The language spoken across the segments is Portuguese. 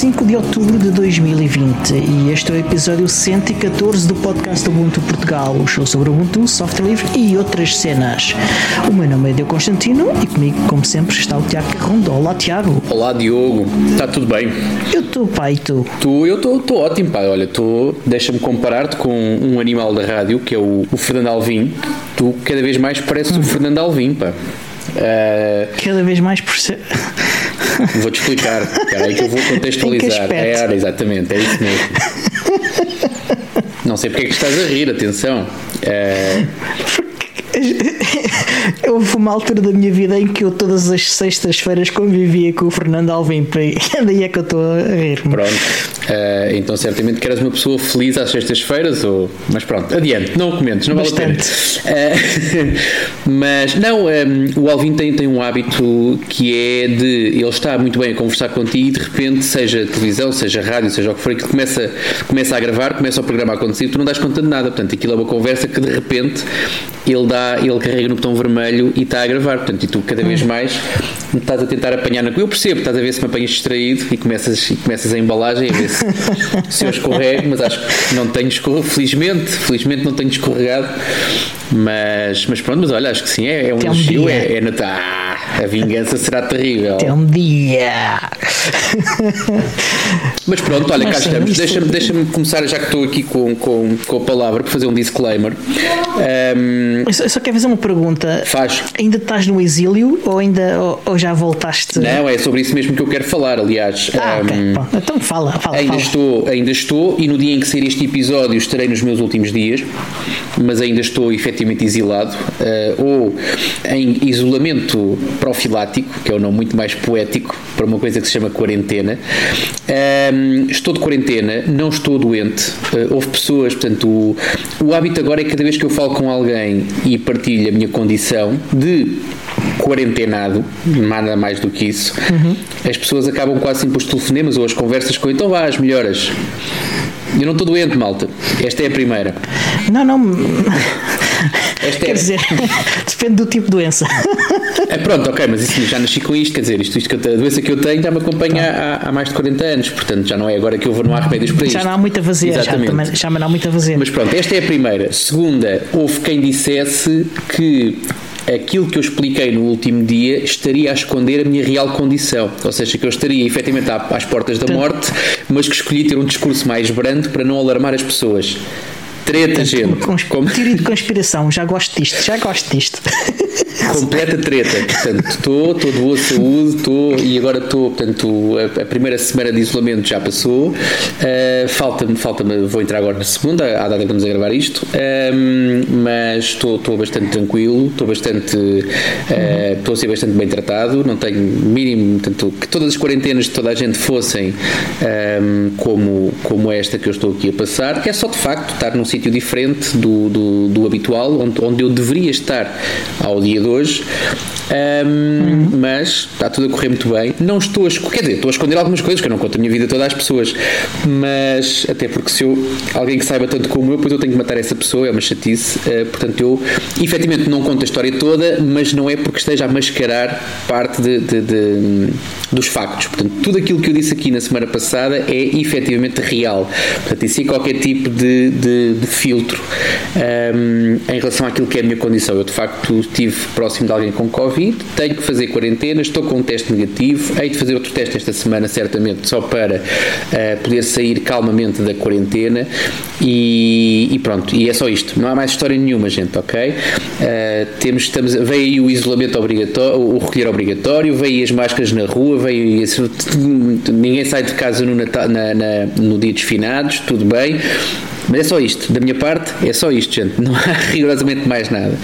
Hoje é dia 25 de outubro de 2020 e este é o episódio 114 do podcast Ubuntu Portugal, o show sobre Ubuntu, software livre e outras cenas. O meu nome é Diogo Constantino e comigo, como sempre, está o Tiago Carrondo. Olá, Tiago. Olá, Diogo. Está tudo bem? Eu estou, pai, e tu? Tu, eu estou ótimo, pai. Olha, tu, deixa-me comparar-te com um animal da rádio, que é o, o Fernando Alvim. Tu cada vez mais pareces hum. o Fernando Alvim, pá. Uh, cada vez mais por ser. Vou-te explicar. Espera aí que eu vou contextualizar. É, exatamente, é isso mesmo. Não sei porque é que estás a rir, atenção. Uh, Houve uma altura da minha vida em que eu todas as sextas-feiras convivia com o Fernando Alvim e daí é que eu estou a rir. -me. Pronto, uh, então certamente que eras uma pessoa feliz às sextas-feiras, ou... mas pronto, adiante, não comentes, não Bastante. vale a pena. Uh, mas não, um, ehm, o Alvin tem, tem um hábito que é de ele está muito bem a conversar contigo e de repente, seja televisão, seja rádio, seja o que for, que começa, começa a gravar, começa o programa a acontecer e tu não das conta de nada. Portanto, aquilo é uma conversa que de repente ele dá, ele carrega no botão vermelho e está a gravar. Portanto, e tu cada vez mais estás a tentar apanhar na. Eu percebo, estás a ver se me apanhas distraído e começas, e começas a embalagem a ver se, se eu escorrego, mas acho que não tenho escorregado. Felizmente, felizmente não tenho escorregado. Mas, mas pronto, mas olha, acho que sim, é, é um elogio, é, é. Ah, a vingança será terrível. Até um dia. Mas pronto, olha, cá estamos. Deixa-me deixa começar, já que estou aqui com, com, com a palavra, para fazer um disclaimer. Um, eu, só, eu só quero fazer uma pergunta. Faz. Ainda estás no exílio ou ainda ou, ou, já voltaste? Não, é sobre isso mesmo que eu quero falar, aliás. Ah, um, okay. Bom, então fala, fala. Ainda, fala. Estou, ainda estou, e no dia em que sair este episódio estarei nos meus últimos dias, mas ainda estou efetivamente exilado, uh, ou em isolamento profilático, que é um nome muito mais poético para uma coisa que se chama quarentena. Um, estou de quarentena, não estou doente. Uh, houve pessoas, portanto, o, o hábito agora é que cada vez que eu falo com alguém e partilho a minha condição de quarentenado, nada mais do que isso, uhum. as pessoas acabam quase sempre os telefonemas ou as conversas com então vá, as melhoras. Eu não estou doente, malta. Esta é a primeira. Não, não. Esta quer é... dizer, depende do tipo de doença. É, pronto, ok, mas isso, já nasci com isto, quer dizer, isto, isto que eu, a doença que eu tenho já me acompanha há, há, mais de 40 anos, portanto já não é agora que eu vou, não há remédios para isto. Já não há muita vazia, Exatamente. já, já não há muita vazia. Mas pronto, esta é a primeira. Segunda, houve quem dissesse que aquilo que eu expliquei no último dia estaria a esconder a minha real condição. Ou seja, que eu estaria efetivamente às portas da morte, mas que escolhi ter um discurso mais brando para não alarmar as pessoas. Treta, gente. Consp... Como... Teoria de conspiração, já gosto disto, já gosto disto. Completa treta. Portanto, estou, estou de boa saúde, estou e agora estou, portanto, a, a, primeira semana de isolamento já passou. Uh, falta-me, falta-me, vou entrar agora na segunda, à data que estamos a gravar isto, um, mas estou, estou bastante tranquilo, estou bastante, uh, estou a ser bastante bem tratado, não tenho mínimo, portanto, que todas as quarentenas de toda a gente fossem um, como, como esta que eu estou aqui a passar, que é só de facto estar num sítio diferente do, do, do habitual, onde, onde eu deveria estar ao dia de hoje. Um, uhum. Mas está tudo a correr muito bem. Não estou a esconder, quer dizer, estou a esconder algumas coisas que eu não conto a minha vida toda às pessoas, mas até porque se eu, alguém que saiba tanto como eu, depois eu tenho que matar essa pessoa, é uma chatice. Uh, portanto, eu efetivamente não conto a história toda, mas não é porque esteja a mascarar parte de, de, de, dos factos. Portanto, tudo aquilo que eu disse aqui na semana passada é efetivamente real. Portanto, sem qualquer tipo de, de, de filtro um, em relação àquilo que é a minha condição. Eu de facto estive próximo de alguém com Covid, tenho que fazer quarentena, estou com um teste negativo, hei de fazer outro teste esta semana, certamente, só para uh, poder sair calmamente da quarentena e, e, pronto, e é só isto. Não há mais história nenhuma, gente, ok? Uh, temos, estamos, veio aí o isolamento obrigatório, o recolher obrigatório, veio aí as máscaras na rua, veio esse, ninguém sai de casa no, Natal, na, na, no dia dos finados, tudo bem. Mas é só isto, da minha parte, é só isto, gente. Não há rigorosamente mais nada.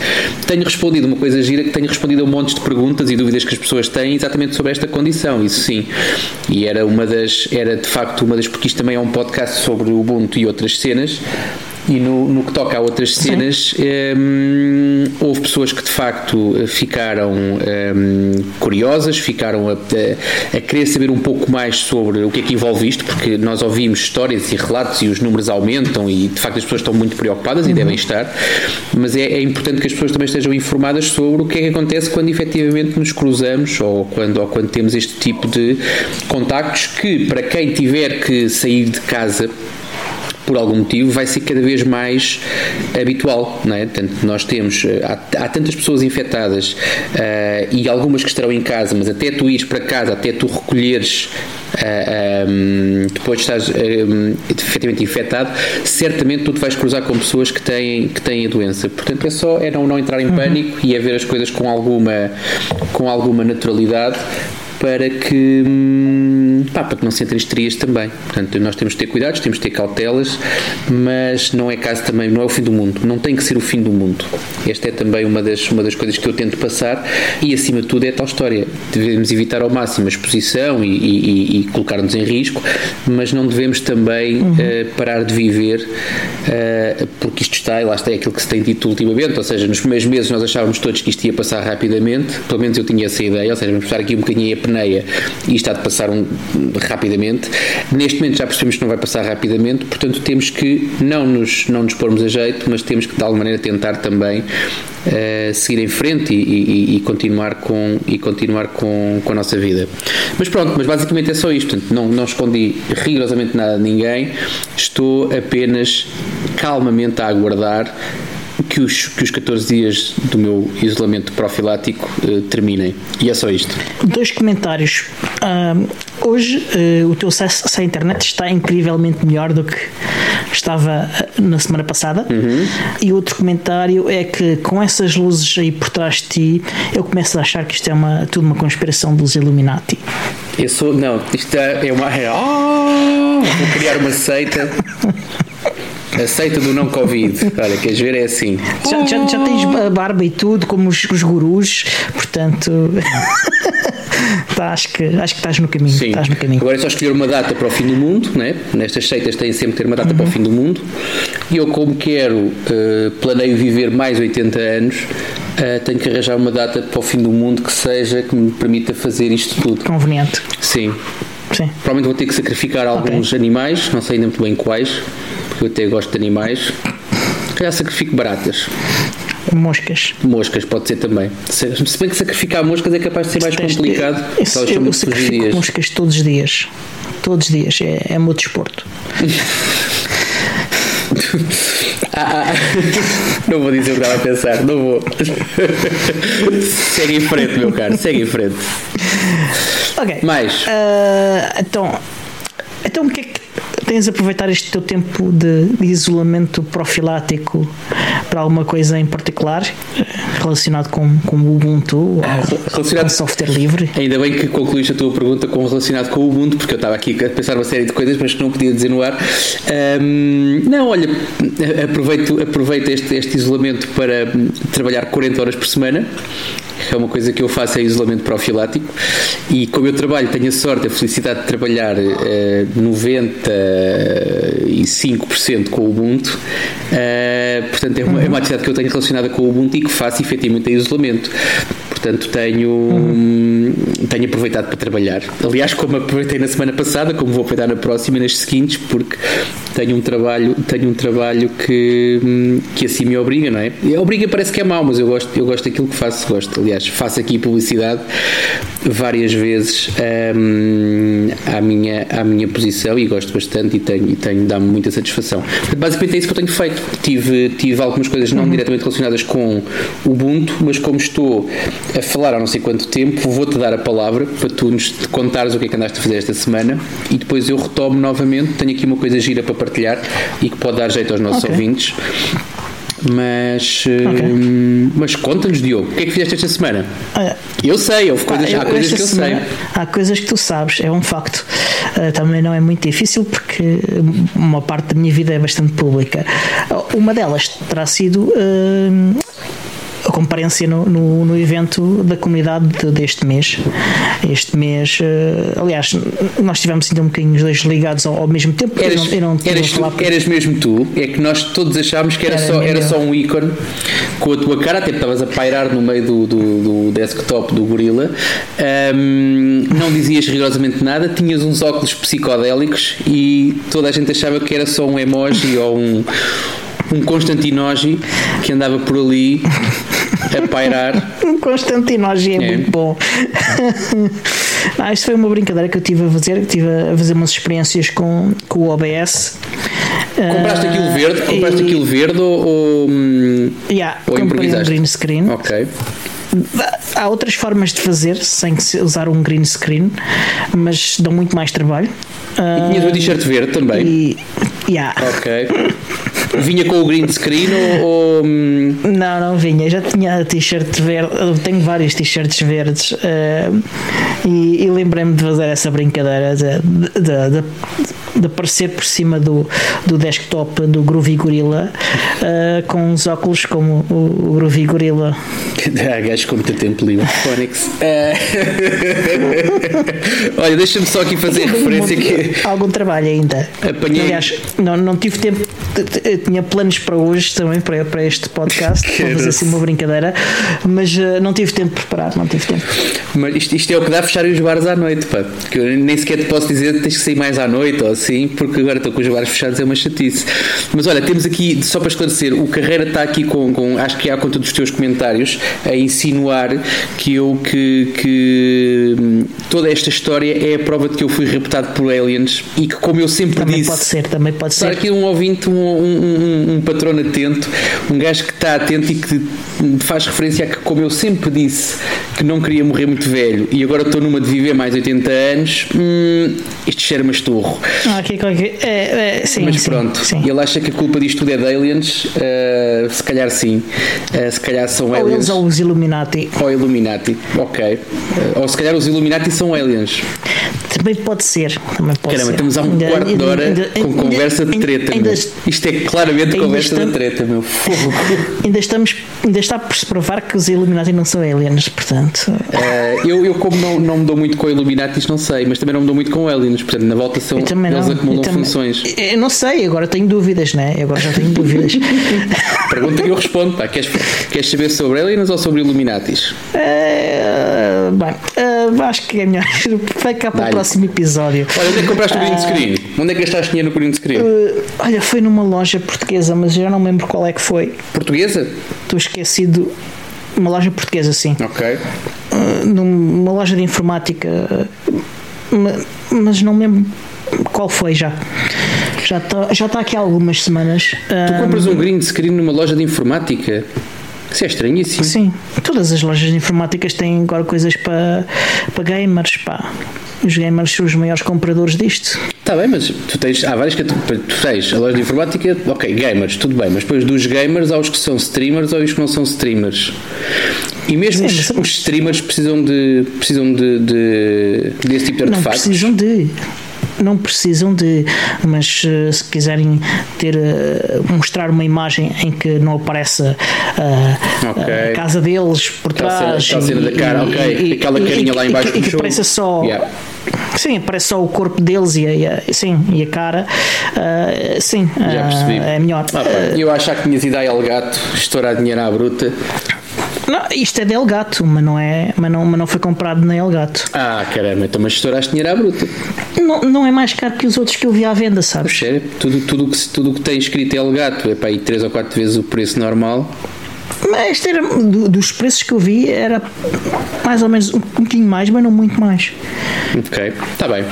Tenho respondido uma coisa gira que tenho respondido a um monte de perguntas e dúvidas que as pessoas têm exatamente sobre esta condição, isso sim. E era uma das, era de facto uma das, porque isto também é um podcast sobre o Ubuntu e outras cenas E no, no que toca a outras cenas, um, houve pessoas que de facto ficaram um, curiosas, ficaram a, a, a, querer saber um pouco mais sobre o que é que envolve isto, porque nós ouvimos histórias e relatos e os números aumentam e de facto as pessoas estão muito preocupadas uhum. e devem estar, mas é, é, importante que as pessoas também estejam informadas sobre o que é que acontece quando efetivamente nos cruzamos ou quando, ou quando temos este tipo de contactos que, para quem tiver que sair de casa por algum motivo, vai ser cada vez mais habitual. Não é? Portanto, nós temos, eh, há, há tantas pessoas infectadas uh, e algumas que estarão em casa, mas até tu ires para casa, até tu recolheres Uh, eh, um, depois de estás um, efetivamente infectado, certamente tu te vais cruzar com pessoas que têm, que têm a doença. Portanto, é só é não, não entrar em uhum. pânico e é ver as coisas com alguma, com alguma naturalidade para que, hum, pá, para que não se entre histerias também. Portanto, nós temos que ter cuidados, temos que ter cautelas, mas não é caso também, não é o fim do mundo, não tem que ser o fim do mundo. Esta é também uma das, uma das coisas que eu tento passar e, acima de tudo, é tal história. Devemos evitar ao máximo a exposição e, e, e colocar-nos em risco, mas não devemos também uhum. uh, parar de viver, uh, porque isto está, e lá está, é aquilo que se tem dito ultimamente, ou seja, nos primeiros meses nós achávamos todos que isto ia passar rapidamente, pelo menos eu tinha essa ideia, ou seja, vamos passar aqui um bocadinho a e está de passar um, rapidamente. Neste momento já percebemos que não vai passar rapidamente, portanto temos que não nos, não nos pormos a jeito, mas temos que de alguma maneira tentar também uh, seguir em frente e, e, e, continuar, com, e continuar com, com a nossa vida. Mas pronto, mas basicamente é só isto. Portanto, não, não escondi rigorosamente nada de ninguém, estou apenas calmamente a aguardar que os, que os 14 dias do meu isolamento profilático uh, terminem. E é só isto. Dois comentários. Hoje uh, o teu acesso à internet está incrivelmente melhor do que estava eh, na semana passada. Uhum. E outro comentário é que com essas luzes aí por trás de ti, eu começo a achar que isto é uma, tudo uma conspiração dos Illuminati. Eu sou. Não, isto é uma. Oh, vou criar uma seita. Aceita do não Covid. Olha, queres ver? É assim. Já, já, já tens barba e tudo, como os, os gurus, portanto. tá, acho, que, acho que estás no caminho. Sim. Estás no caminho. Agora é só escolher uma data para o fim do mundo, né? nestas seitas têm sempre que ter uma data uhum. para o uhum. fim do mundo. E eu, como quero, uh, planeio viver mais 80 anos, uh, tenho que arranjar uma data para o fim do mundo que seja, que me permita fazer isto tudo. Conveniente. Sim. Sim. Provavelmente vou ter que sacrificar alguns okay. animais, não sei ainda muito bem quais, porque eu até gosto de animais. Se calhar sacrifico baratas. Moscas. Moscas, pode ser também. Se bem que sacrificar moscas é capaz de ser mais complicado. Isso, eu, eu sacrifico moscas todos os dias. Todos os dias. É, é meu desporto. ah, ah, não vou dizer o que estava a pensar, não vou. segue em frente, meu caro, segue em frente. Ok. Mais. Uh, então, então o que é que tens aproveitar este teu tempo de, de, isolamento profilático para alguma coisa em particular relacionado com, com o Ubuntu ou relacionado, com software livre? Ainda bem que concluíste a tua pergunta com relacionado com o Ubuntu, porque eu estava aqui a pensar uma série de coisas, mas que não podia dizer no ar. Um, não, olha, aproveito, aproveito este, este isolamento para trabalhar 40 horas por semana é uma coisa que eu faço é isolamento profilático. E como eu trabalho, tenho a sorte, a felicidade de trabalhar uh, 95% com o Ubuntu, uh, portanto é uma, é uma atividade que eu tenho relacionada com o Ubuntu e que faço efetivamente em isolamento portanto tenho, uhum. tenho aproveitado para trabalhar. Aliás, como aproveitei na semana passada, como vou aproveitar na próxima e nas seguintes, porque tenho um trabalho, tenho um trabalho que, que assim me obriga, não é? Obriga parece que é mau, mas eu gosto, eu gosto daquilo que faço, gosto. Aliás, faço aqui publicidade várias vezes um, à, minha, à minha posição e gosto bastante e tenho, e tenho dá-me muita satisfação. Basicamente é isso que eu tenho feito. Tive, tive algumas coisas não uhum. diretamente relacionadas com o Ubuntu, mas como estou a falar há não sei quanto tempo, vou-te dar a palavra para tu nos contares o que é que andaste a fazer esta semana e depois eu retomo novamente. Tenho aqui uma coisa gira para partilhar e que pode dar jeito aos nossos okay. ouvintes. Mas, okay. hum, mas conta-nos, Diogo, o que é que fizeste esta semana? Eu sei, houve coisas, eu, há coisas que eu semana, sei. Há coisas que tu sabes, é um facto. Uh, também não é muito difícil porque uma parte da minha vida é bastante pública. Uma delas terá sido uh, comparência no, no, no, evento da comunidade de, deste mês. Este mês, uh, aliás, nós tivemos ainda um bocadinho os dois ligados ao, ao mesmo tempo. Eras, eu não, eu não eras, tu, eras mesmo tu, é que nós todos achámos que era, era só, era só um ícone com a tua cara, até estavas a pairar no meio do, do, do desktop do gorila. Um, não dizias rigorosamente nada, tinhas uns óculos psicodélicos e toda a gente achava que era só um emoji ou um um Constantinogi que andava por ali a pairar. Um Constantinogi é, é. muito bom. ah, isto foi uma brincadeira que eu tive a fazer, tive a fazer umas experiências com, com o OBS. Compraste aquilo verde? Compraste e... aquilo verde ou, ou, yeah, ou comprei um green screen. Ok. Há outras formas de fazer sem usar um green screen, mas dão muito mais trabalho. E tinhas uma t-shirt verde também? E, yeah. Ok. Vinha com o green screen ou. Hum? Não, não vinha. Já tinha t-shirt verde. tenho vários t-shirts verdes uh, e, e lembrei-me de fazer essa brincadeira de, de, de, de aparecer por cima do, do desktop do Groovy Gorilla uh, com os óculos como o, o Groovy Gorilla. Há gajos com muito tempo livre. Phonics. Uh... Olha, deixa-me só aqui fazer referência que. Algum trabalho ainda. Apanhei... Aliás, não, não tive tempo. Eu tinha planos para hoje também, para, para este podcast, para fazer assim uma brincadeira, mas uh, não tive tempo de preparar, não tive tempo. Mas isto, isto é o que dá a fechar os bares à noite, pá. Que eu nem sequer te posso dizer que tens que sair mais à noite ou assim porque agora estou com os bares fechados, é uma chatice. Mas olha, temos aqui, só para esclarecer, o Carreira está aqui com, com acho que é à conta dos teus comentários, a insinuar que eu, que, que hum, toda esta história é a prova de que eu fui raptado por aliens e que, como eu sempre também disse. Pode ser, também pode ser. aqui um ouvinte, um, um, um, um patrono atento, um gajo que está atento e que faz referência a que, como eu sempre disse, que não queria morrer muito velho e agora estou numa de viver mais 80 anos, hum, isto cheira-me esturro. Ah. É, é, sim, Mas sim, pronto, sim. ele acha que a culpa disto tudo é de aliens, uh, se calhar sim, uh, se calhar são ou aliens. Ou eles ou os Illuminati. Ou Illuminati, ok. Uh, ou se calhar os Illuminati são aliens. Também pode ser. Também pode Caramba, ser. temos há um ainda, quarto de hora ainda, com conversa de treta. Ainda, Isto é claramente conversa estamos, de treta, meu fogo. Ainda, estamos, ainda está por se provar que os Illuminati não são aliens, portanto. Uh, eu, eu, como não, não me dou muito com Illuminati, não sei, mas também não me dou muito com aliens, portanto, na volta são eles não, acumulam também, funções. Eu não sei, agora tenho dúvidas, né? Agora já tenho dúvidas. Pergunta que eu respondo, pá. Queres, queres saber sobre aliens ou sobre Illuminatis? Uh, bem, uh, acho que é melhor. Fica para o próximo episódio. Olha, onde é que compraste o green screen? Onde é que gastaste dinheiro no green screen? Uh, olha, foi numa loja portuguesa, mas já não me lembro qual é que foi. Portuguesa? Estou esquecido. Uma loja portuguesa, sim. Ok. Uh, numa loja de informática. Mas não me lembro qual foi já. Já está já tá aqui há algumas semanas. Tu compras um green screen numa loja de informática? Isso é estranhíssimo. Sim, todas as lojas de informáticas têm agora coisas para, para gamers, pá os gamers são os maiores compradores disto. Está bem, mas tu tens, há várias que tu tens a loja de informática, ok, gamers, tudo bem, mas depois dos gamers há os que são streamers ou os que não são streamers. E mesmo Sim, os, os, streamers precisam de precisam de, de desse tipo de. Não precisam de não precisam de, mas uh, se quiserem ter uh, mostrar uma imagem em que não apareça uh, okay. a casa deles por trás, aquela cena, da cara, e, e, aquela carinha e, lá embaixo e, que apareça só yeah. Sim, aparece só o corpo deles e a, e a sim, e a cara. Uh, sim, uh, é melhor. Ah, eu achava que tinhas ido a El Gato estourar dinheiro à bruta. Não, isto é de Elgato, mas não, é, mas, não, mas não foi comprado na Elgato. Ah, caramba, então mas estouraste dinheiro à bruta. Não, não é mais caro que os outros que eu vi à venda, sabes? Puxa, tudo, tudo que, tudo que tem escrito Elgato é para aí 3 ou 4 vezes o preço normal. Mas este era, dos preços que eu vi, era mais ou menos um pouquinho mais, mas não muito mais. Ok, está bem.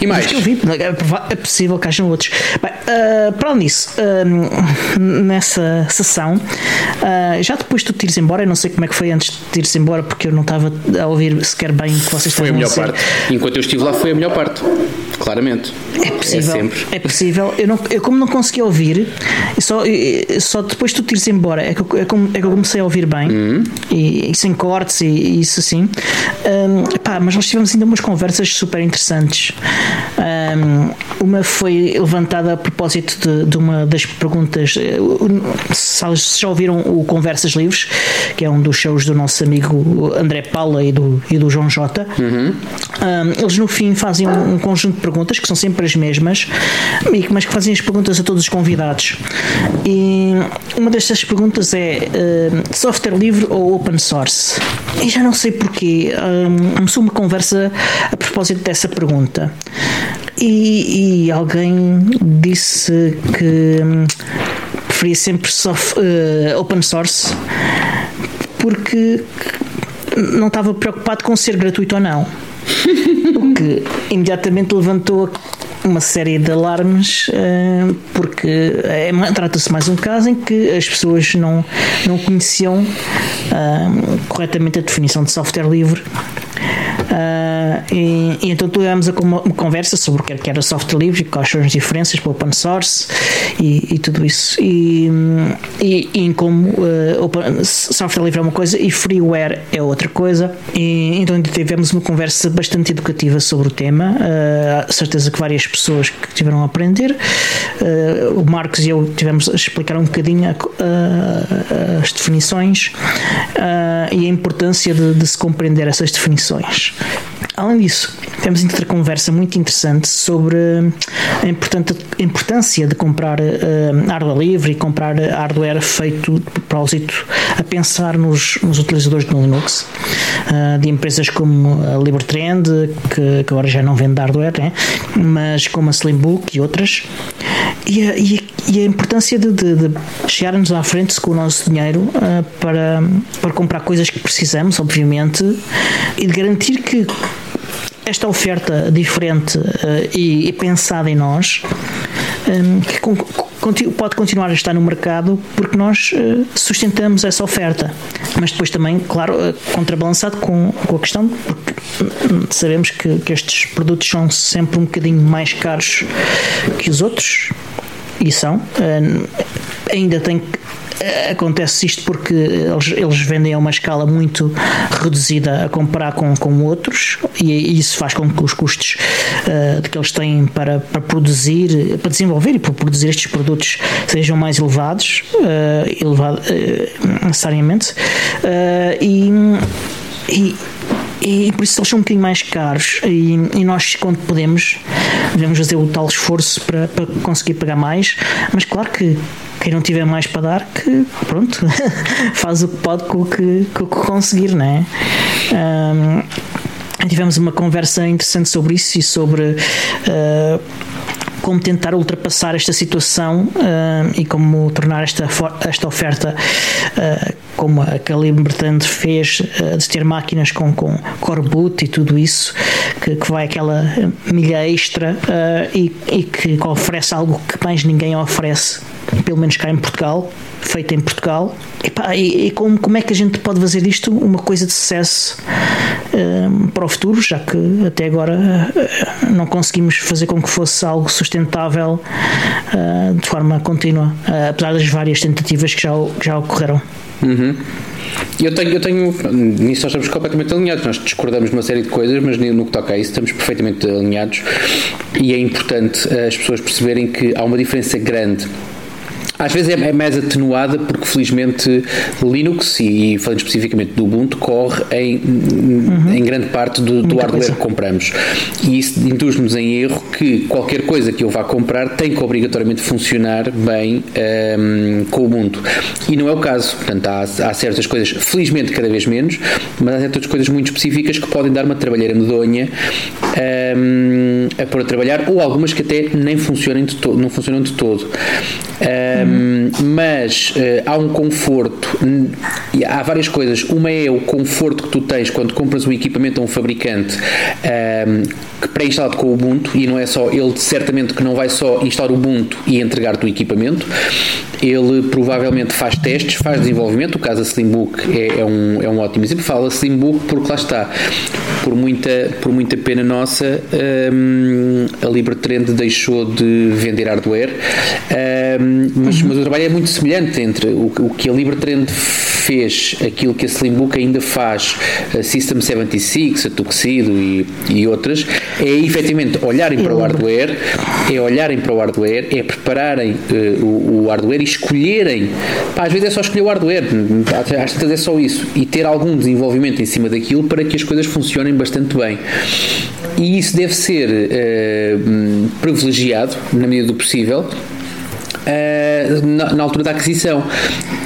E mais? que eu vi, é, é possível que hajam outros. Bem, uh, para além disso, uh, nessa sessão, uh, já depois de tu te ires embora, eu não sei como é que foi antes de te ires embora, porque eu não estava a ouvir sequer bem o que vocês Foi a melhor dizer. parte. Enquanto eu estive lá, foi a melhor parte. Claramente. É possível. É, sempre. é possível. Eu, não, eu, como não consegui ouvir, só, só depois de tu te ires embora é que, eu, é, é que eu comecei a ouvir bem, uhum. e, e, sem cortes e, e isso assim. Um, pá, mas nós tivemos ainda umas conversas super interessantes. Uh, Um, uma foi levantada a propósito de, de uma das perguntas. Se já ouviram o Conversas Livres, que é um dos shows do nosso amigo André Paula e do, e do João Jota, uhum. um, eles no fim fazem um, um, conjunto de perguntas que são sempre as mesmas, mas que fazem as perguntas a todos os convidados. E uma destas perguntas é uh, software livre ou open source? E já não sei porquê. Um, começou uma conversa a propósito dessa pergunta. E, e alguém disse que hum, preferia sempre soft, uh, open source porque não estava preocupado com ser gratuito ou não. O que imediatamente levantou uma série de alarmes uh, porque é, trata-se mais um caso em que as pessoas não, não conheciam uh, corretamente a definição de software livre e, e, então tivemos uma, conversa sobre o que era software livre, quais são as diferenças para open source e, e tudo isso. E, e, em como uh, open, software livre é uma coisa e freeware é outra coisa. E, então tivemos uma conversa bastante educativa sobre o tema. Uh, certeza que várias pessoas que tiveram a aprender. Uh, o Marcos e eu tivemos a explicar um bocadinho as definições e a importância de, de se compreender essas definições. Além disso, temos outra conversa muito interessante sobre a importância de comprar uh, hardware livre e comprar hardware feito de propósito a pensar nos, nos utilizadores do Linux, uh, de empresas como a Libertrend, que, que, agora já não vende hardware, né? mas como a Slimbook e outras. E a, e a, e a importância de, de, de chegarmos à frente com o nosso dinheiro para, para comprar coisas que precisamos, obviamente, e de garantir que esta oferta diferente uh, e, e, pensada em nós um, que con pode continuar a estar no mercado porque nós uh, sustentamos essa oferta. Mas depois também, claro, uh, contrabalançado com, com a questão, porque sabemos que, que estes produtos são sempre um bocadinho mais caros que os outros, e são. ainda tem acontece isto porque eles, eles vendem a uma escala muito reduzida a comparar com, com outros e isso faz com que os custos uh, que eles têm para, para produzir, para desenvolver e para produzir estes produtos sejam mais elevados, uh, elevado, uh, necessariamente. e, e e por isso eles são um bocadinho mais caros e, e, nós quando podemos devemos fazer o tal esforço para, para conseguir pagar mais mas claro que quem não tiver mais para dar, que pronto, faz o que pode com o que, com o que conseguir, não é? Um, tivemos uma conversa interessante sobre isso e sobre uh, como tentar ultrapassar esta situação uh, e como tornar esta, esta oferta uh, como a Calibre fez uh, de ter máquinas com, com core boot e tudo isso que, que vai aquela milha extra e, e que oferece algo que mais ninguém oferece pelo menos cá em Portugal, feita em Portugal. E, pá, e, e como, como é que a gente pode fazer isto uma coisa de sucesso para o futuro, já que até agora uh, não conseguimos fazer com que fosse algo sustentável uh, de forma contínua, uh, apesar das várias tentativas que já, que já ocorreram. Uhum. Eu tenho, eu tenho, nisso nós estamos completamente alinhados. Nós discordamos numa série de coisas, mas no que toca a isso estamos perfeitamente alinhados. E é importante as pessoas perceberem que há uma diferença grande às vezes é, é mais atenuada porque felizmente Linux e falando especificamente do Ubuntu corre em, uhum. em grande parte do, do hardware coisa. que compramos e isso induz-nos em erro que qualquer coisa que eu vá comprar tem que obrigatoriamente funcionar bem um, ehm, com o Ubuntu e não é o caso, portanto há, há certas coisas, felizmente cada vez menos mas há certas coisas muito específicas que podem dar uma trabalheira medonha um, ehm, a pôr a trabalhar ou algumas que até nem funcionam de, to não funcionam de todo um, ehm, mas uh, há um conforto, há várias coisas. Uma é o conforto que tu tens quando compras o equipamento a um fabricante que pré-instalado com o Ubuntu, e não é só, ele certamente que não vai só instalar o Ubuntu e entregar-te o equipamento, ele provavelmente faz testes, faz desenvolvimento. O caso da Slimbook é, é, um, é um ótimo exemplo. Fala Slimbook porque lá está, por muita, por muita pena nossa, um, a Libertrend deixou de vender hardware, um, mas, mas o trabalho é muito semelhante entre o, o que a Libertrend fez aquilo que a Slimbook ainda faz, a System 76, a Tuxedo e, e outras, é efetivamente olharem para o hardware, é olharem para o hardware, é prepararem uh, o, o, hardware e escolherem. Pá, às vezes é só escolher o hardware, às vezes é só isso, e ter algum desenvolvimento em cima daquilo para que as coisas funcionem bastante bem. E isso deve ser uh, privilegiado, na medida do possível, na, na, altura da aquisição.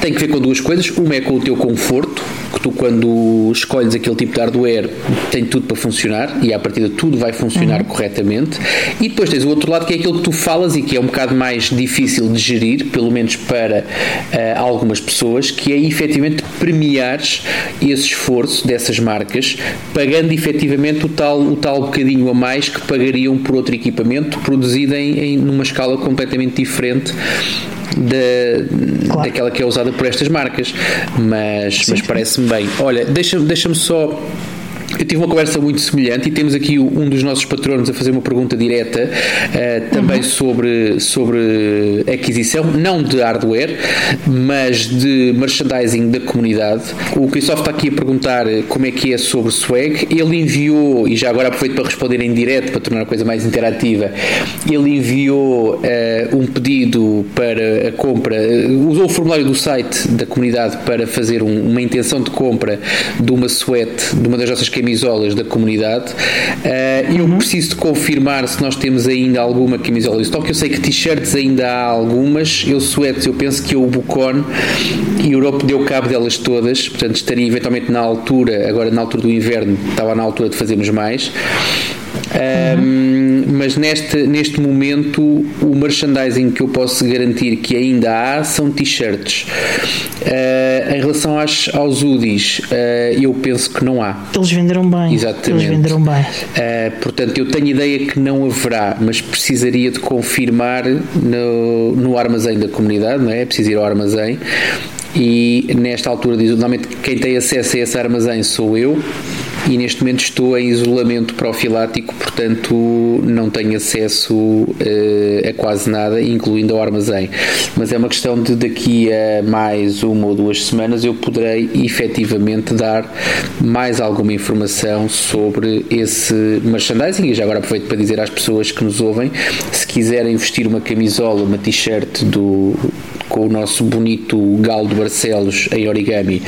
Tem que ver com duas coisas. Uma é com o teu conforto, que tu, quando escolhes aquele tipo de hardware, tem tudo para funcionar e à partida tudo vai funcionar uhum. corretamente. E depois tens o outro lado que é aquilo que tu falas e que é um bocado mais difícil de gerir, pelo menos para uh, algumas pessoas, que é efetivamente premiares esse esforço dessas marcas, pagando efetivamente o tal, o tal bocadinho a mais que pagariam por outro equipamento produzido em, em numa escala completamente diferente da, claro. daquela que é usada por estas marcas. Mas, mas parece-me bem. Olha, deixa-me deixa só eu tive uma conversa muito semelhante e temos aqui um dos nossos patronos a fazer uma pergunta direta uh, também uhum. sobre, sobre aquisição, não de hardware, mas de merchandising da comunidade. O Christophe está aqui a perguntar como é que é sobre swag. Ele enviou, e já agora aproveito para responder em direto para tornar a coisa mais interativa, ele enviou uh, um pedido para a compra, uh, usou o formulário do site da comunidade para fazer um, uma intenção de compra de uma sweat, de uma das nossas camisolas da comunidade. Uh, eu uhum. preciso de confirmar se nós temos ainda alguma camisola em estoque. Eu sei que t-shirts ainda há algumas. Eu suetes, eu penso que o Bucon e Europe deu cabo delas todas. Portanto, estaria eventualmente na altura, agora na altura do inverno, estava na altura de fazermos mais. Um, mas neste, neste momento o merchandising que eu posso garantir que ainda há são t-shirts. Uh, em relação às, aos UDIs, uh, eu penso que não há. Eles venderam bem. Exatamente. Eles venderam bem. Uh, portanto, eu tenho ideia que não haverá, mas precisaria de confirmar no, no armazém da comunidade, não é? É preciso ir ao armazém e nesta altura normalmente quem tem acesso a esse armazém sou eu e neste momento estou em isolamento profilático, portanto não tenho acesso uh, a quase nada, incluindo ao armazém. Mas é uma questão de daqui a mais uma ou duas semanas eu poderei efetivamente dar mais alguma informação sobre esse merchandising. E já agora aproveito para dizer às pessoas que nos ouvem, se quiserem vestir uma camisola, uma t-shirt do com o nosso bonito galo de Barcelos em origami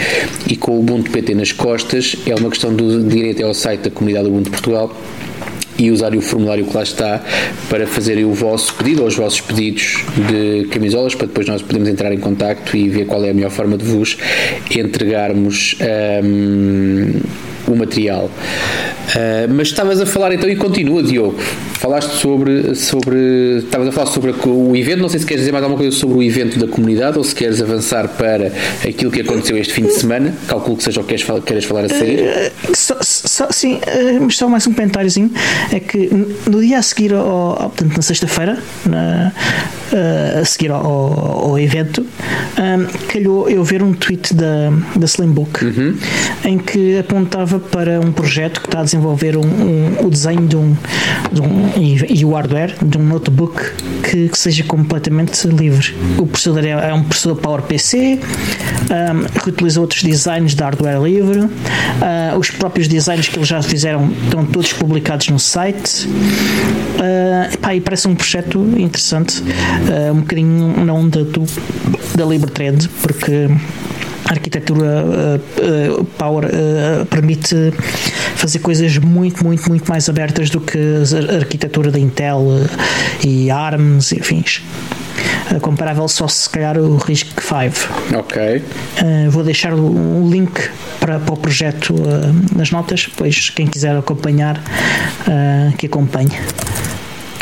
e com o Ubuntu PT nas costas, é uma questão do direito ao site da comunidade Ubuntu Portugal e usarem o formulário que lá está para fazerem o vosso pedido ou os vossos pedidos de camisolas para depois nós podermos entrar em contacto e ver qual é a melhor forma de vos entregarmos um, o material. Uh, mas estavas a falar então e continua, Diogo. Falaste sobre, sobre. Estavas a falar sobre o evento. Não sei se queres dizer mais alguma coisa sobre o evento da comunidade ou se queres avançar para aquilo que aconteceu este fim de semana. Calculo que seja o que queres, queres falar a seguir. Uh, só, sim, mas só mais um comentário É que no dia a seguir, ao, portanto, na sexta-feira, uh, a seguir ao, ao evento, um, calhou eu ver um tweet da, da Slimbook uhum. em que apontava para um projeto que está a desenvolver um, um o desenho de um, de um e, e, o hardware de um notebook que, que seja completamente livre. O processador é, é um processador PowerPC, um, reutiliza outros designs de hardware livre, uh, os próprios designs que eles já fizeram estão todos publicados no site. Uh, e parece um projeto interessante, uh, um bocadinho na onda do, da Libertrade, porque a arquitetura uh, uh, Power uh, permite fazer coisas muito, muito, muito mais abertas do que a arquitetura da Intel e ARMS e afins. comparável só se calhar o RISC V. Ok. vou deixar o, link para, para o projeto nas notas, depois quem quiser acompanhar, que acompanhe.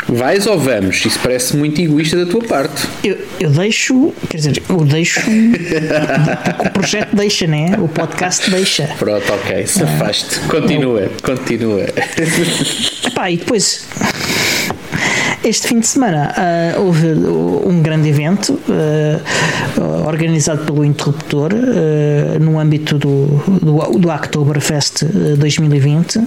Vais ou vamos? Isso parece muito egoísta da tua parte. Eu, eu deixo, quer dizer, eu deixo. o projeto deixa, né? O podcast deixa. Pronto, ok, safaste. Ah, continua, eu... continua. Epá, e depois. Este fim de semana uh, houve um grande evento uh, organizado pelo Interruptor uh, no âmbito do, do, do Oktoberfest 2020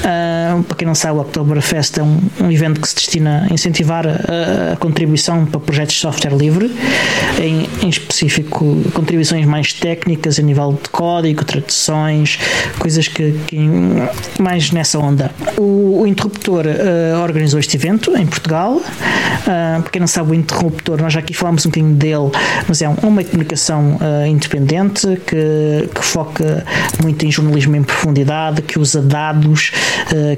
Uh, para quem não sabe, o Oktoberfest é um, um evento que se destina a incentivar a, a contribuição para projetos de software livre, em, em, específico contribuições mais técnicas a nível de código, traduções, coisas que, que mais nessa onda. O, o Interruptor uh, organizou este evento em Portugal. Uh, para quem não sabe, o Interruptor, nós já aqui falámos um bocadinho dele, mas é um, uma comunicação uh, independente que, que foca muito em jornalismo em profundidade, que usa dados,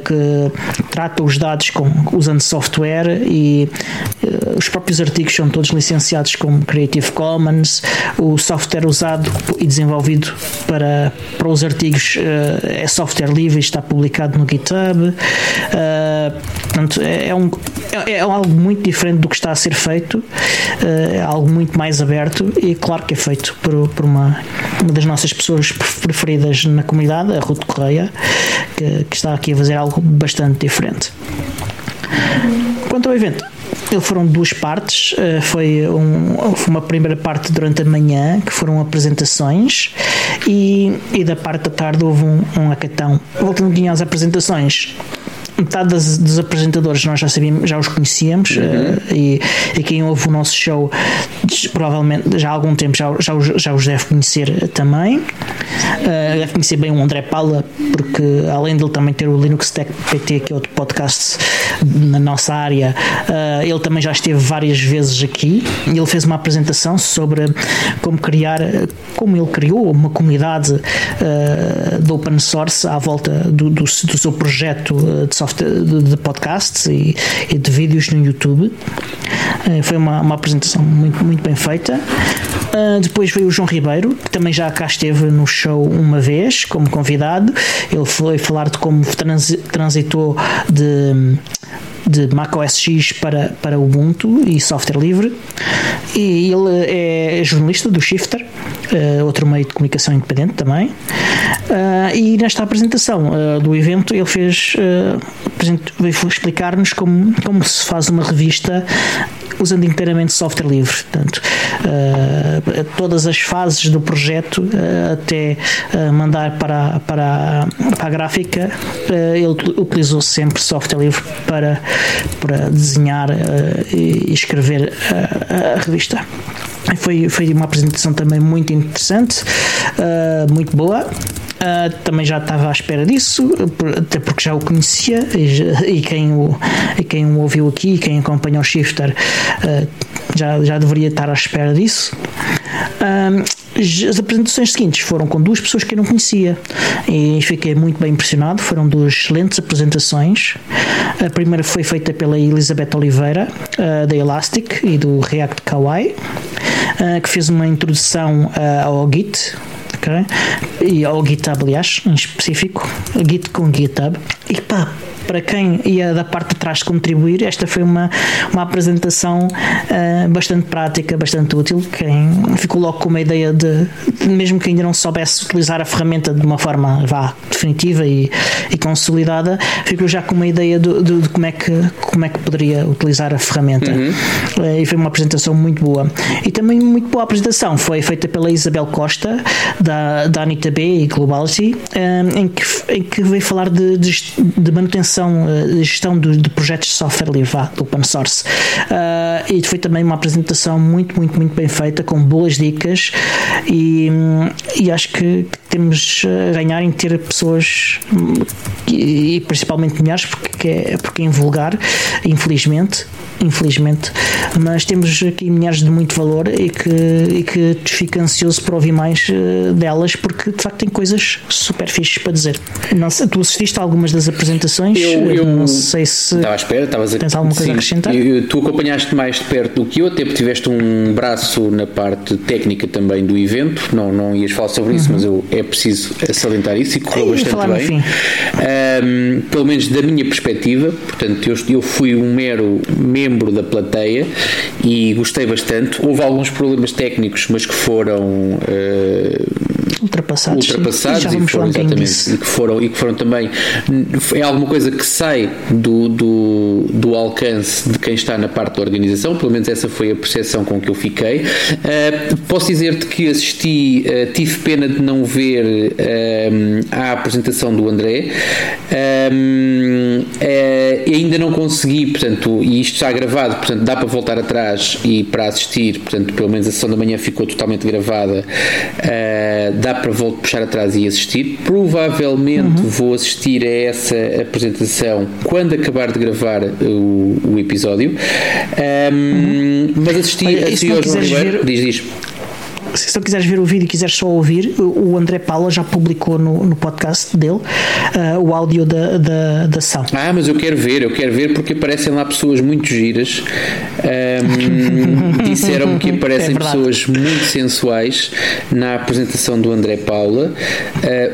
que trata os dados com, usando software e uh, os próprios artigos são todos licenciados com Creative Commons. O software usado e desenvolvido para, para os artigos uh, é software livre e está publicado no GitHub. portanto, é, é, um, é, é, algo muito diferente do que está a ser feito, é algo muito mais aberto e claro que é feito por, por uma, uma das nossas pessoas preferidas na comunidade, a Ruth Correia, que, que está aqui a fazer algo bastante diferente. Quanto ao evento, foram duas partes. Eh, foi, um, foi, uma primeira parte durante a manhã, que foram apresentações, e, e da parte da tarde houve um, um acatão. Voltando às apresentações, metade das, dos apresentadores nós já sabíamos, já os conhecíamos uhum. uh, e, e, quem ouve o nosso show provavelmente já há algum tempo já, já, os, já os deve conhecer também. Uh, deve conhecer bem o André Paula, porque além dele também ter o Linux Tech PT, que é outro podcast na nossa área, uh, ele também já esteve várias vezes aqui. Ele fez uma apresentação sobre como criar, como ele criou uma comunidade uh, de open source à volta do, do, do seu projeto de software de, de podcasts e, e, de vídeos no YouTube. foi uma, uma apresentação muito, muito bem feita. Uh, depois veio o João Ribeiro, que também já cá esteve no show uma vez como convidado. Ele foi falar de como transitou de de Mac OS X para, para Ubuntu e software livre. E ele é jornalista do Shifter, uh, outro meio de comunicação independente também. Uh, e nesta apresentação uh, do evento ele fez veio explicar-nos como, como se faz uma revista usando inteiramente software livre. Portanto, uh, todas as fases do projeto, uh, até uh, mandar para, para, para a gráfica, ele utilizou sempre software livre para, para desenhar e escrever a revista. Foi, foi uma apresentação também muito interessante, muito boa. Uh, também já estava à espera disso, até porque já o conhecia e, e, quem, o, e quem o ouviu aqui, quem acompanha o Shifter, uh, já, já deveria estar à espera disso. Uh, as apresentações seguintes foram com duas pessoas que eu não conhecia e fiquei muito bem impressionado. Foram duas excelentes apresentações. A primeira foi feita pela Elizabeth Oliveira, da Elastic e do React Kawaii, que fez uma introdução ao Git, ok? E ao GitHub, aliás, em específico, Git com GitHub. E pá, para quem ia da parte de trás contribuir, esta foi uma, uma apresentação uh, bastante prática, bastante útil. Quem ficou logo com uma ideia de, mesmo que ainda não soubesse utilizar a ferramenta de uma forma vá, definitiva e, e consolidada, ficou já com uma ideia de, de, de, como, é que, como é que poderia utilizar a ferramenta. Uhum. Uh, e foi uma apresentação muito boa. E também muito boa apresentação foi feita pela Isabel Costa, da, da Anita B e Globality, um, em, que, em que veio falar de, de, de manutenção gestão, eh, de, de, projetos de software livre, do open source. Uh, e foi também uma apresentação muito, muito, muito bem feita, com boas dicas e, e acho que temos a ganhar em ter pessoas e, e principalmente mulheres, porque é, porque é invulgar, infelizmente, infelizmente, mas temos aqui mulheres de muito valor e que, e que fica ansioso por ouvir mais uh, delas, porque de facto tem coisas super fixes para dizer. Não sei, tu assististe a algumas das apresentações? Eu, eu não sei se estava à espera, estavas a tens alguma coisa sim, a acrescentar. Eu, tu acompanhaste mais de perto do que eu, até porque tiveste um braço na parte técnica também do evento, não, não ias falar sobre isso, uhum. mas eu, é preciso salientar isso e correu bastante bem. Um, pelo menos da minha perspectiva, portanto, eu, eu fui um mero membro da plateia e gostei bastante. Houve alguns problemas técnicos, mas que foram uh, ultrapassados. Ultrapassados e, e, foram, exatamente, e, que foram, e que foram também. É alguma coisa que sai do, do, do alcance de quem está na parte da organização, pelo menos essa foi a percepção com que eu fiquei. Uh, posso dizer-te que assisti, uh, tive pena de não ver uh, a apresentação do André. ainda não consegui, portanto, e isto está gravado, portanto, dá para voltar atrás e para assistir, portanto, pelo menos a sessão da manhã ficou totalmente gravada. dá para voltar, puxar atrás e assistir. Provavelmente uhum. vou assistir a essa apresentação quando acabar de gravar o, o episódio. Um, uhum. Mas assisti, Olha, assisti ao João Ribeiro. Ver... Diz, diz se tu quiseres ver o vídeo e quiseres só ouvir, o André Paula já publicou no, no podcast dele uh, o áudio da, da, da ação. Ah, mas eu quero ver, eu quero ver porque aparecem lá pessoas muito giras. Um, Disseram-me que aparecem é pessoas muito sensuais na apresentação do André Paula.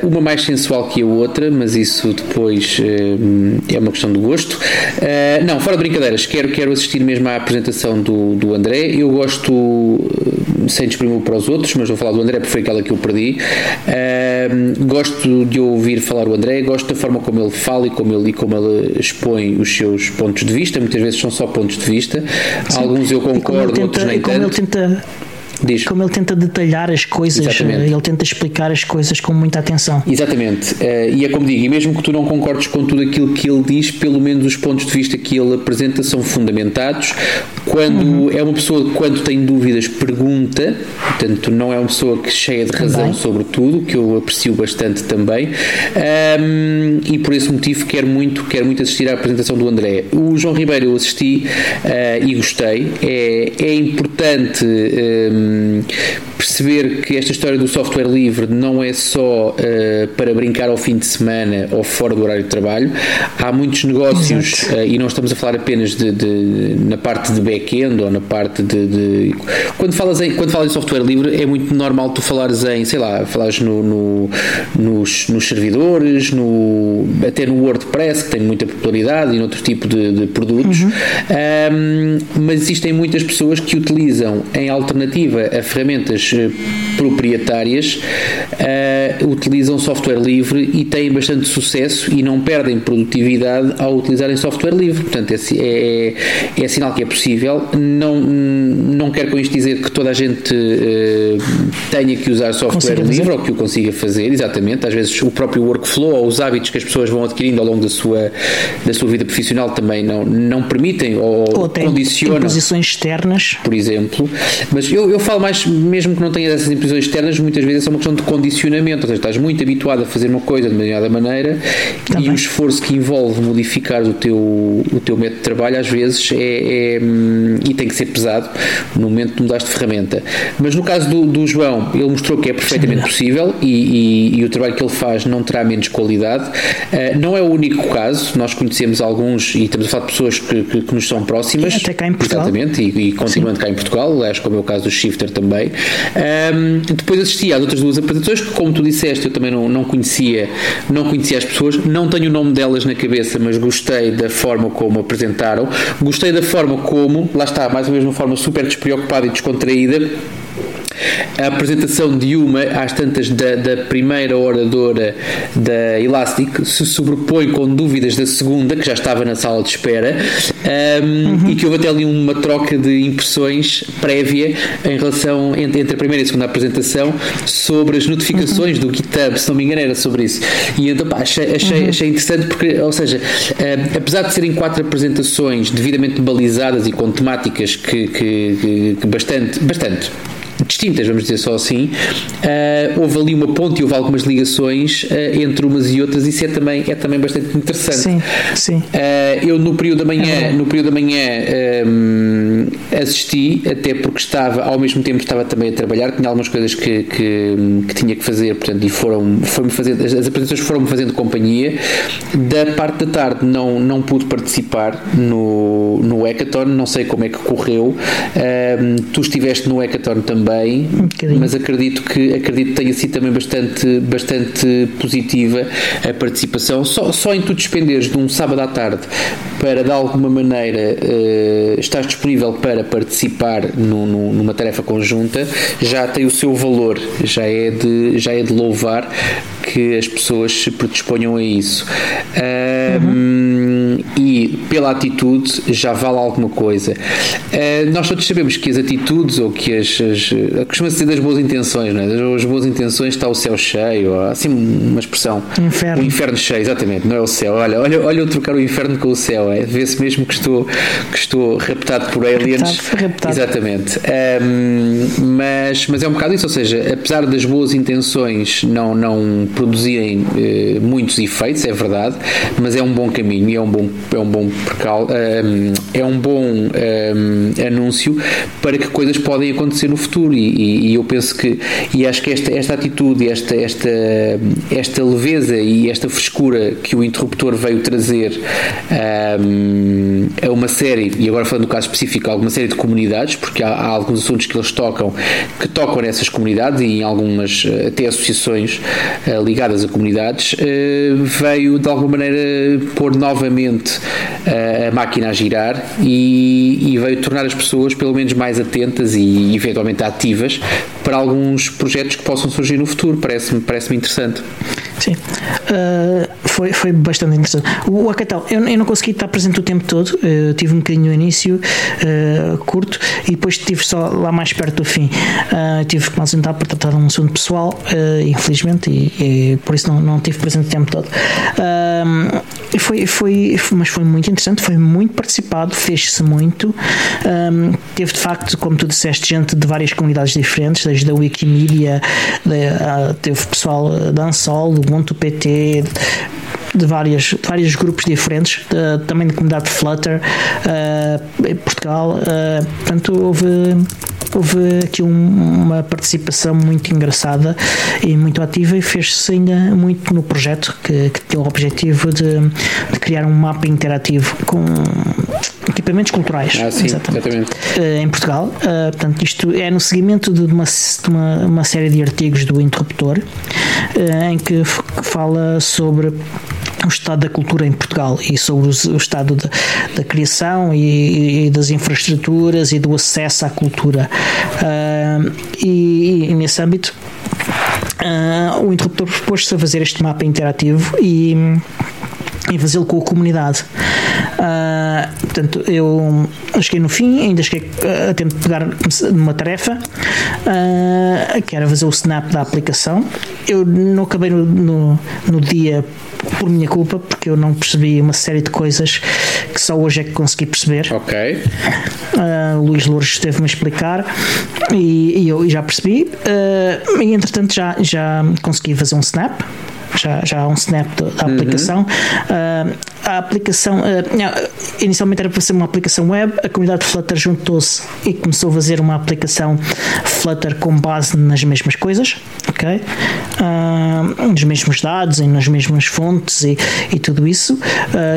Uh, uma mais sensual que a outra, mas isso depois uh, é uma questão de gosto. Uh, não, fora de brincadeiras, quero, quero assistir mesmo à apresentação do, do André. Eu gosto, sem desprimir para os outros, mas vou falar do André porque foi aquela que eu perdi. Uh, gosto de ouvir falar o André, gosto da forma como ele fala e como ele, e como ele expõe os seus pontos de vista. Muitas vezes são só pontos de vista. Sim. Alguns eu concordo, tenta, outros nem tanto. Diz. Como ele tenta detalhar as coisas, Exatamente. ele tenta explicar as coisas com muita atenção. Exatamente. Uh, e é como digo, e mesmo que tu não concordes com tudo aquilo que ele diz, pelo menos os pontos de vista que ele apresenta são fundamentados. Quando uhum. é uma pessoa que, quando tem dúvidas, pergunta, portanto, não é uma pessoa que cheia de razão também. sobre tudo, que eu aprecio bastante também. Um, e por esse motivo quero muito, quero muito assistir à apresentação do André. O João Ribeiro eu assisti uh, e gostei. É, é importante. Um, perceber que esta história do software livre não é só uh, para brincar ao fim de semana ou fora do horário de trabalho. Há muitos negócios uh, e não estamos a falar apenas de, de na parte de back-end ou na parte de, de, quando falas em quando falas em software livre é muito normal tu falares em sei lá falares no, no nos, nos, servidores no até no WordPress que tem muita popularidade e noutro tipo de, produtos uhum. um, mas existem muitas pessoas que utilizam em alternativa a ferramentas eh, proprietárias uh, utilizam software livre e têm bastante sucesso e não perdem produtividade ao utilizarem software livre. Portanto, é, é, é sinal que é possível. Não, não quero com isto dizer que toda a gente uh, tenha que usar software Consiga livre fazer. ou que o consiga fazer, exatamente. Às vezes o próprio workflow ou os hábitos que as pessoas vão adquirindo ao longo da sua, da sua vida profissional também não, não permitem ou, ou condicionam. posições externas. Por exemplo. Mas eu, eu falo mais, mesmo que não tenhas essas impressões externas, muitas vezes é uma questão de condicionamento, ou seja, estás muito habituado a fazer uma coisa de determinada maneira Também. e o esforço que envolve modificar o teu, o teu método de trabalho às vezes é, é e tem que ser pesado no momento de mudares de ferramenta. Mas no caso do, do João, ele mostrou que é perfeitamente possível e, e, e, o trabalho que ele faz não terá menos qualidade. Uh, não é o único caso, nós conhecemos alguns e estamos a falar de pessoas que, que, que nos são próximas. até cá em Portugal. Exatamente, e, e continuando Sim. cá em Portugal, aliás, como é o caso do Shift Também. Um, depois assisti às outras duas apresentações que, como tu disseste, eu também não, não conhecia, não conhecia as pessoas, não tenho o nome delas na cabeça, mas gostei da forma como apresentaram, gostei da forma como, lá está, mais ou menos uma forma super despreocupada e descontraída a apresentação de uma às tantas da, da primeira oradora da Elastic se sobrepõe com dúvidas da segunda, que já estava na sala de espera, um, uhum. e que houve até ali uma troca de impressões prévia em relação entre, entre a primeira e a segunda apresentação sobre as notificações uhum. do GitHub, se não me engano, era sobre isso. E então pá, achei, achei, uhum. achei interessante porque, ou seja, um, apesar de serem quatro apresentações devidamente balizadas e com temáticas que, que, que bastante, bastante distintas, vamos dizer só assim, uh, houve ali uma ponte e houve algumas ligações uh, entre umas e outras, isso é também, é também bastante interessante. Sim, sim. Uh, eu no período da manhã, é no período da manhã um, assisti, até porque estava, ao mesmo tempo estava também a trabalhar, tinha algumas coisas que, que, que tinha que fazer, portanto, e foram, foram fazendo, as, as apresentações foram-me fazendo companhia. Da parte da tarde não, não pude participar no, no Hackathon, não sei como é que correu. tu estiveste no Hackathon também também, Um mas acredito que acredito que tenha sido também bastante, bastante positiva a participação. Só, só em tu despenderes de um sábado à tarde para de alguma maneira uh, estar disponível para participar no, no, numa tarefa conjunta já tem o seu valor, já é de, já é de louvar que as pessoas se predisponham a isso. Uh, uhum. E pela atitude já vale alguma coisa. Uh, nós todos sabemos que as atitudes ou que as. as costuma-se dizer das boas intenções, não é? Das boas intenções está o céu cheio, ou, assim uma expressão. Inferno. O inferno cheio, exatamente, não é o céu. Olha, olha, olha eu trocar o inferno com o céu, é? vê-se mesmo que estou, que estou raptado por aliens. Raptado, raptado. Exatamente. Um, mas, mas é um bocado isso, ou seja, apesar das boas intenções não, não produzirem uh, muitos efeitos, é verdade, mas é um bom caminho e é um bom, é um bom percal, um, é um bom um, anúncio para que coisas podem acontecer no futuro. E, e, eu penso que e acho que esta, esta atitude, esta, esta, esta leveza e esta frescura que o interruptor veio trazer um, a uma série, e agora falando do caso específico, alguma série de comunidades, porque há, há alguns assuntos que eles tocam que tocam nessas comunidades e em algumas até associações uh, ligadas a comunidades, uh, veio de alguma maneira pôr novamente uh, a máquina a girar e, e, veio tornar as pessoas pelo menos mais atentas e eventualmente ativas para alguns projetos que possam surgir no futuro. Parece-me parece interessante. Sim, uh, foi, foi bastante interessante. O, o eu, eu, não consegui estar presente o tempo todo, uh, tive um bocadinho no início, uh, curto, e depois estive só lá mais perto do fim. tive que me ausentar para tratar de um assunto pessoal, infelizmente, e, e, por isso não, não tive presente o tempo todo. foi, foi, mas foi muito interessante, foi muito participado, fez-se muito. Teve de facto, como tu disseste, gente de várias comunidades diferentes, desde a Wikimedia, de, teve pessoal da Ansol, do Ubuntu PT, de várias, vários grupos diferentes, de, também da comunidade Flutter uh, em Portugal. Uh, portanto, houve houve aqui um, uma participação muito engraçada e muito ativa e fez-se ainda muito no projeto que, que tem o objetivo de, de, criar um mapa interativo com equipamentos culturais ah, sim, exatamente. exatamente. Uh, em Portugal. Uh, portanto, isto é no seguimento de uma, de uma, uma série de artigos do Interruptor uh, em que fala sobre o estado da cultura em Portugal e sobre o, estado de, da criação e, e, das infraestruturas e do acesso à cultura. Uh, e, e, nesse âmbito, uh, o interruptor propôs-se a fazer este mapa interativo e e fazê-lo com a comunidade. Uh, portanto, eu cheguei no fim, ainda cheguei a tempo de pegar numa tarefa, uh, que era fazer o snap da aplicação. Eu não acabei no, no, no dia por minha culpa, porque eu não percebi uma série de coisas que só hoje é que consegui perceber. Ok. Uh, o Luís Lourdes esteve-me a explicar e, e, eu já percebi. Uh, e entretanto já, já consegui fazer um snap já, já há um snap da aplicação. Uhum. Uh, a aplicação, uh, inicialmente era para ser uma aplicação web, a comunidade Flutter juntou-se e começou a fazer uma aplicação Flutter com base nas mesmas coisas, ok? Uh, nos mesmos dados e nas mesmas fontes e, e tudo isso,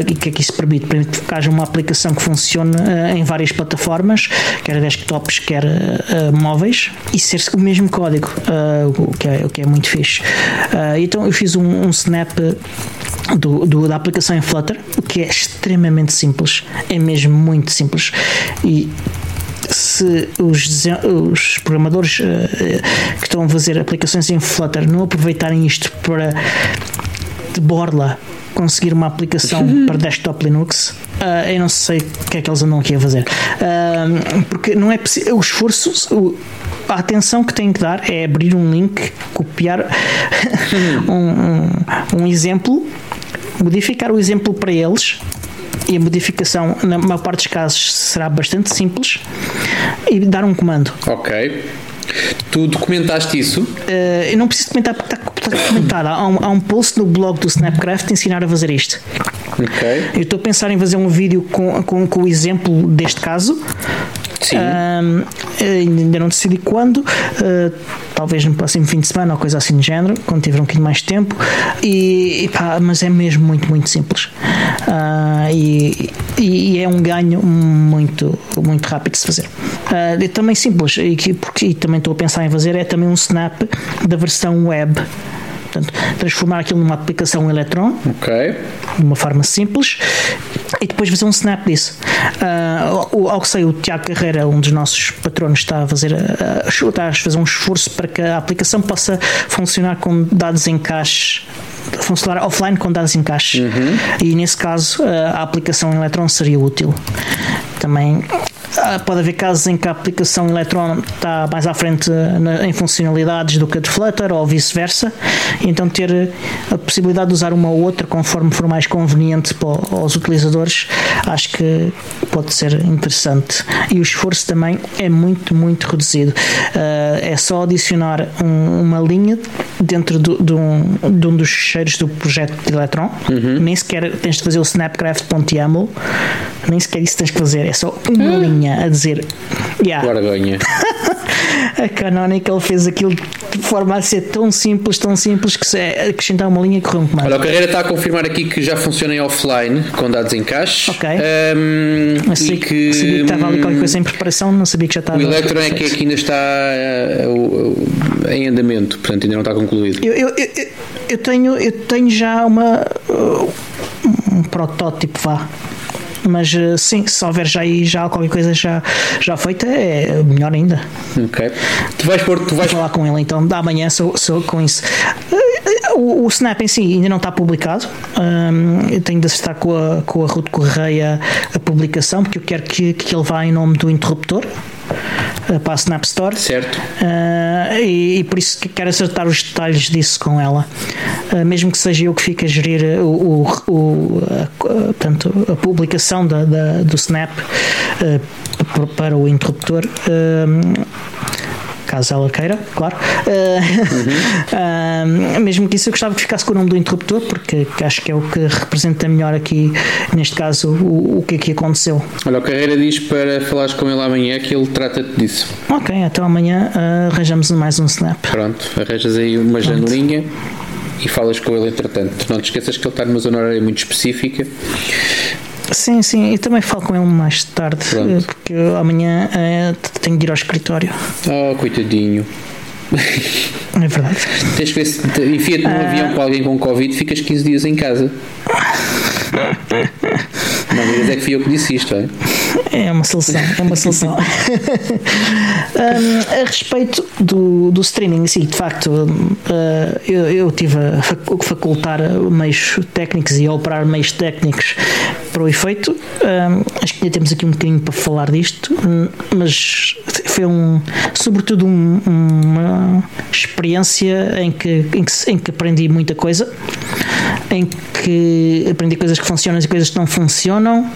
e que aqui se permite, permite que haja uma aplicação que funcione em várias plataformas, quer desktops, quer móveis, e ser o mesmo código, o, que é, o que é muito fixe. então eu fiz um, um snap do, do, da aplicação em Flutter, o que é extremamente simples, é mesmo muito simples. E se os, os programadores uh, que estão a fazer aplicações em Flutter não aproveitarem isto para de borla conseguir uma aplicação uhum. para desktop Linux, uh, eu não sei o que é que eles andam aqui a fazer. Uh, porque não é possível. O esforço, o, a atenção que têm que dar é abrir um link, copiar um, um, um exemplo modificar o exemplo para eles e a modificação, na maior parte dos casos, será bastante simples e dar um comando. Ok. Tu documentaste isso? Uh, eu não preciso documentar porque está, documentado. Há um, há um post no blog do Snapcraft a ensinar a fazer isto. Eu estou a pensar em fazer um vídeo com, com, com o exemplo deste caso. Sim. Ainda não decidi quando, uh, talvez no próximo fim de semana ou coisa assim do género, quando tiver um bocadinho mais de tempo. E, e pá, mas é mesmo muito, muito simples. Uh, e, e, é um ganho muito, muito rápido de se fazer. Uh, é também simples, e, que, porque, e também estou a pensar em fazer, é também um snap da versão web Portanto, transformar aquilo numa aplicação Electron, okay. de uma forma simples, e depois fazer um snap disso. Uh, ao que sei, o Tiago Carreira, um dos nossos patronos, está a fazer, uh, está a fazer um esforço para que a aplicação possa funcionar com dados em cache funcionar offline com dados em cache uhum. e nesse caso a aplicação Electron seria útil também ah, pode haver casos em que a aplicação Electron está mais à frente na, em funcionalidades do que a de Flutter ou vice-versa, então ter a possibilidade de usar uma ou outra conforme for mais conveniente para os utilizadores, acho que pode ser interessante. E o esforço também é muito, muito reduzido. Uh, é só adicionar um, uma linha dentro do, de, um, de um dos cheiros do projeto de Electron, uhum. nem sequer tens de fazer o snapcraft.yaml, nem sequer isso tens de fazer, é só uma uhum. linha a dizer. Yeah. Vergonha. a Canonical fez aquilo de forma a ser tão simples, tão simples que se é acrescentar uma linha que rompe mais. Olha, o Carreira está a confirmar aqui que já funciona em offline com dados em cache. Ok. Um, sei, que, sabia que estava ali qualquer coisa em preparação, não sabia que já estava. O Electron é que, aqui ainda está uh, em andamento, portanto ainda não está concluído. Eu, eu, eu, eu tenho, eu tenho já uma. Uh, um protótipo, vá mas eh, sim, se houver já aí já qualquer coisa já, já feita, é melhor ainda. Ok. Tu vais pôr, tu vais falar com ele então, da manhã sou, sou com isso. Eh, o, o Snap em si ainda não está publicado. Um, eu tenho de acertar com a, com a Ruth Correia a publicação, porque eu quero que, que ele vá em nome do interruptor. Eh, para a Snap Store. Certo. Uh, e, e, por isso que quero acertar os detalhes disso com ela. Uh, mesmo que seja eu que fique a gerir o, o, o a, a, portanto, a publicação da, da do Snap uh, para o interruptor caso ela queira, claro. Uhum. uh, mesmo que isso, eu gostava que ficasse com o nome do interruptor, porque acho que é o que representa melhor aqui, neste caso, o, o que aqui aconteceu. Olha, o Carreira diz para falares com ele amanhã que ele trata-te disso. Ok, então amanhã uh, arranjamos mais um snap. Pronto, arranjas aí uma Pronto. janelinha e falas com ele entretanto. Não te esqueças que ele está numa zona horária muito específica Sim, sim, e também falo com ele mais tarde, Pronto. Eh, porque amanhã é, tenho de ir ao escritório. Oh, coitadinho. É verdade. Tens que ver se enfia-te num uh... avião com alguém com Covid ficas 15 dias em casa. Não digas é que fui eu que disse isto, é? É uma solução, é uma solução. um, a respeito do, do streaming, sim, de facto, uh, eu, eu tive a facultar meios técnicos e a operar meios técnicos para o efeito. Um, acho que ainda temos aqui um bocadinho para falar disto, mas foi um, sobretudo um, uma experiência em que, em que, em que aprendi muita coisa, em que aprendi coisas que funcionam e coisas que não funcionam.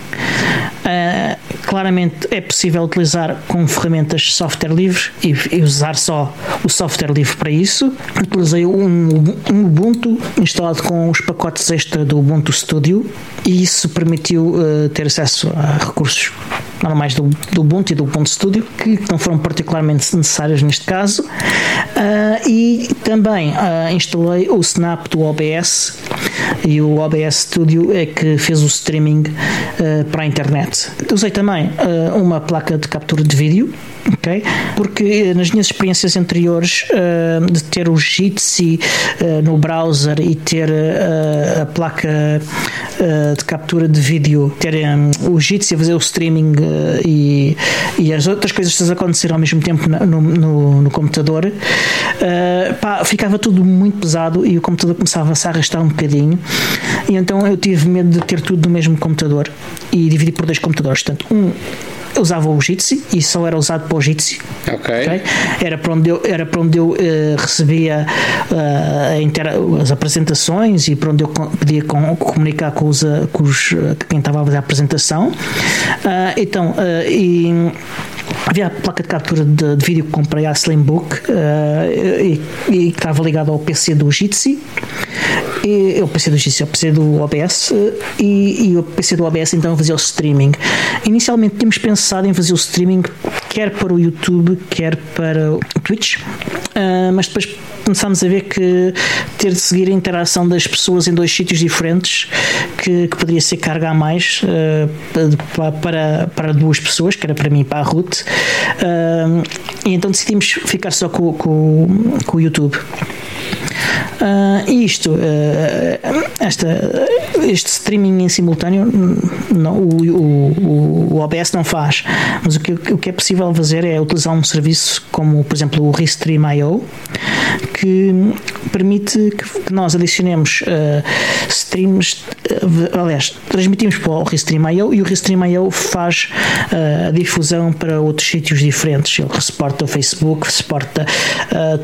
Uh, claramente é possível utilizar com ferramentas software livre e, e, usar só o software livre para isso. Utilizei um, um Ubuntu instalado com os pacotes extra do Ubuntu Studio e isso permitiu uh, ter acesso a recursos normais do, do Ubuntu e do Ubuntu Studio que não foram particularmente necessários neste caso uh, e também uh, instalei o Snap do OBS e o OBS Studio é que fez o streaming uh, para a internet. Usei também uma placa de captura de vídeo ok? Porque eh, nas minhas experiências anteriores uh, de ter o Jitsi uh, no browser e ter uh, a placa de captura de vídeo, ter um, o Jitsi a fazer o streaming e, e as outras coisas a acontecer ao mesmo tempo no, no, no computador, pá, ficava tudo muito pesado e o computador começava a se arrastar um bocadinho. E então eu tive medo de ter tudo no mesmo computador e dividi por dois computadores. Portanto, um usava o Jitsi e só era usado para o Jitsi. Okay. okay. Era para onde eu, era para onde eu uh, recebia uh, as apresentações e para onde eu podia com, comunicar com, os, uh, com os, quem estava a fazer a apresentação. então, e havia a placa de captura de, de vídeo que comprei a Slimbook uh, e, e que estava ligada ao PC do Jitsi eu PC do Jitsi, eu PC do OBS e, e o PC do OBS então fazia o streaming. Inicialmente tínhamos pensado em fazer o streaming quer para o YouTube, quer para o Twitch, uh, mas depois começámos a ver que ter de seguir a interação das pessoas em dois sítios diferentes que, que poderia ser carga a mais uh, para, para duas pessoas, que era para mim e para a Ruth. Uh, e então decidimos ficar só com, com, com o YouTube. Uh, isto, uh, esta, este streaming em simultâneo, não, o, o, o, OBS não faz, mas o que, o que é possível fazer é utilizar um serviço como, por exemplo, o Restream.io, que permite que nós adicionemos uh, streams, aliás, transmitimos para o Restream.io e o Restream.io faz a difusão para outros sítios diferentes. Ele suporta o Facebook, suporta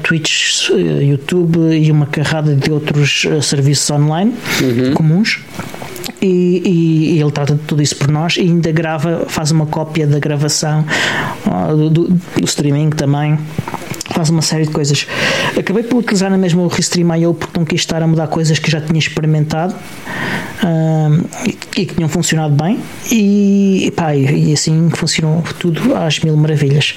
Twitch, YouTube e uma carrada de outros uh, serviços online uhum. comuns. E, e, e, ele trata de tudo isso por nós e ainda grava, faz uma cópia da gravação do, do, do streaming também faz uma série de coisas. Acabei por utilizar na mesma o Restream.io porque não quis estar a mudar coisas que já tinha experimentado uh, e, e, que tinham funcionado bem e, pá, e, assim funcionou tudo às mil maravilhas.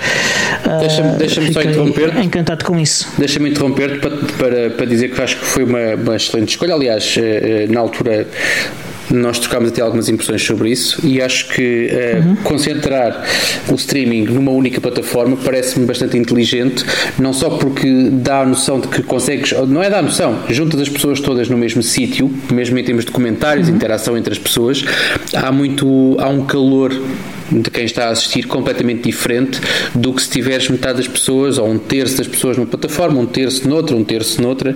Uh, Deixa-me deixa só interromper. Encantado com isso. Deixa-me interromper para, para, para dizer que acho que foi uma, uma excelente escolha. Aliás, eh, eh, na altura nós trocámos até algumas impressões sobre isso e acho que uh, uhum. concentrar o streaming numa única plataforma parece-me bastante inteligente, não só porque dá a noção de que consegues, não é dar a noção, juntas as pessoas todas no mesmo sítio, mesmo em termos de comentários, uhum. interação entre as pessoas, há muito, há um calor de quem está a assistir completamente diferente do que se tiveres metade das pessoas ou um terço das pessoas numa plataforma, um terço noutra, um terço noutra.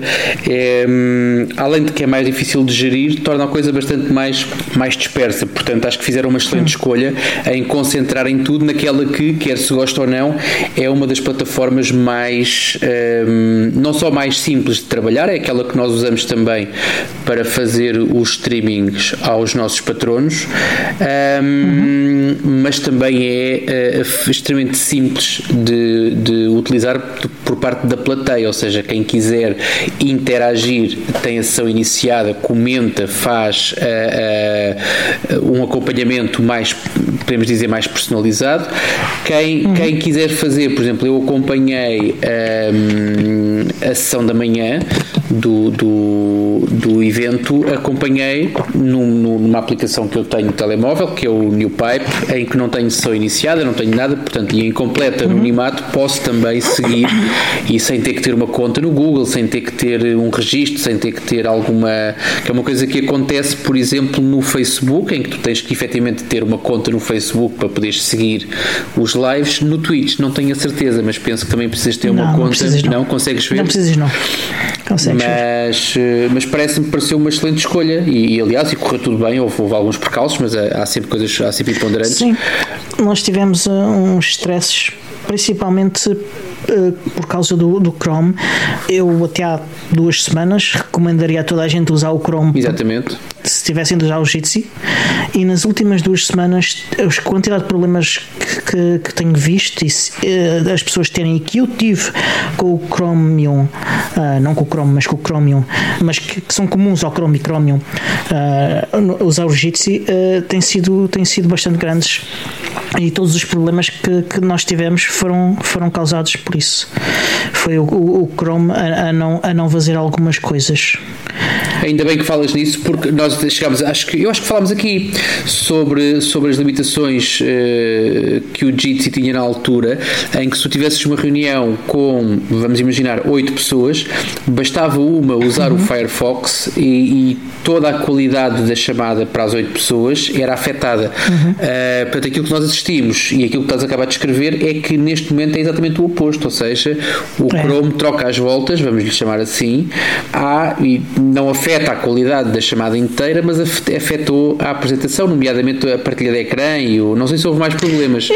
É, hum, além de que é mais difícil de gerir, torna a coisa bastante mais, mais dispersa. Portanto, acho que fizeram uma excelente escolha em concentrarem tudo naquela que, quer se gosta ou não, é uma das plataformas mais, hum, não só mais simples de trabalhar, é aquela que nós usamos também para fazer os streamings aos nossos patronos. Hum, uhum mas também é uh, extremamente simples de, de utilizar por parte da plateia, ou seja, quem quiser interagir tem a sessão iniciada, comenta, faz uh, uh, um acompanhamento mais, podemos dizer, mais personalizado. Quem, uhum. quem quiser fazer, por exemplo, eu acompanhei um, a sessão da manhã do, do, do evento, acompanhei num, numa aplicação que eu tenho no telemóvel, que é o New Pipe, em que não tenho sessão iniciada, não tenho nada, portanto, e em completo anonimato posso também seguir e sem ter que ter uma conta no Google, sem ter que ter um registro, sem ter que ter alguma. que é uma coisa que acontece, por exemplo, no Facebook, em que tu tens que efetivamente ter uma conta no Facebook para poderes seguir os lives. No Twitch, não tenho a certeza, mas penso que também precisas ter não, uma não conta. Precisas, não. não, consegues ver? Não precisas, não. Consegues mas, eh, mas parece-me pareceu uma excelente escolha. E, e, aliás, e correu tudo bem, houve, houve alguns percalços, mas há, há sempre coisas, há sempre ponderantes. Sim, nós tivemos uh, uns stresses principalmente uh, por causa do, do Chrome. Eu até há duas semanas recomendaria a toda a gente usar o Chrome. Exatamente se tivessem de usar o Jitsi e nas últimas duas semanas a quantidade de problemas que, que, que tenho visto e uh, as pessoas terem e que eu tive com o Chromium uh, não com o Chrome mas com o Chromium mas que, que são comuns ao Chrome e Chromium usar o Jitsi tem, sido, tem sido bastante grandes e todos os problemas que, que nós tivemos foram, foram causados por isso. Foi o, o, o Chrome a, a, não, a não fazer algumas coisas Ainda bem que falas nisso, porque nós chegámos, acho que eu acho que falámos aqui sobre, sobre as limitações uh, que o Jitsi tinha na altura, em que se tu tivesses uma reunião com, vamos imaginar, oito pessoas, bastava uma usar uhum. o Firefox e, e, toda a qualidade da chamada para as oito pessoas era afetada. Uhum. Uh, portanto, aquilo que nós assistimos e aquilo que estás a acabar de escrever é que neste momento é exatamente o oposto, ou seja, o é. Chrome troca as voltas, vamos lhe chamar assim, há, e não afeta afeta a qualidade da chamada inteira, mas afetou a apresentação, nomeadamente a partilha de ecrã e o. Não sei se houve mais problemas.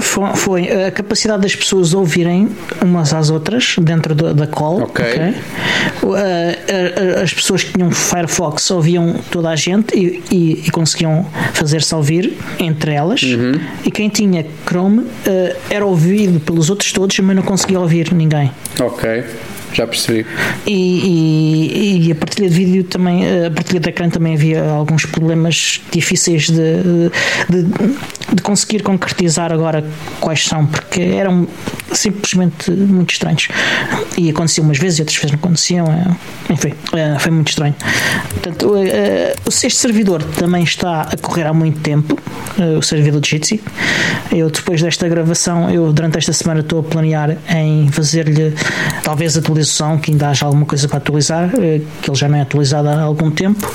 Foi, foi a capacidade das pessoas ouvirem umas às outras dentro da, da call. Ok. okay? As pessoas que tinham Firefox ouviam toda a gente e, e, e conseguiam fazer-se ouvir entre elas. Uhum. E quem tinha Chrome eh, era ouvido pelos outros todos, mas não conseguia ouvir ninguém. Ok. Já percebi. E, e, e, a partilha de vídeo também, a partilha de ecrã também havia alguns problemas difíceis de, de, de conseguir concretizar agora quais são, porque eram simplesmente muito estranhos. E aconteciam umas vezes e outras vezes não aconteciam. É, enfim, é, foi muito estranho. Portanto, é, este servidor também está a correr há muito tempo, o servidor de Jitsi. Eu, depois desta gravação, eu durante esta semana estou a planear em fazer-lhe talvez atualização, que ainda haja alguma coisa para atualizar, que ele já não é atualizado há algum tempo.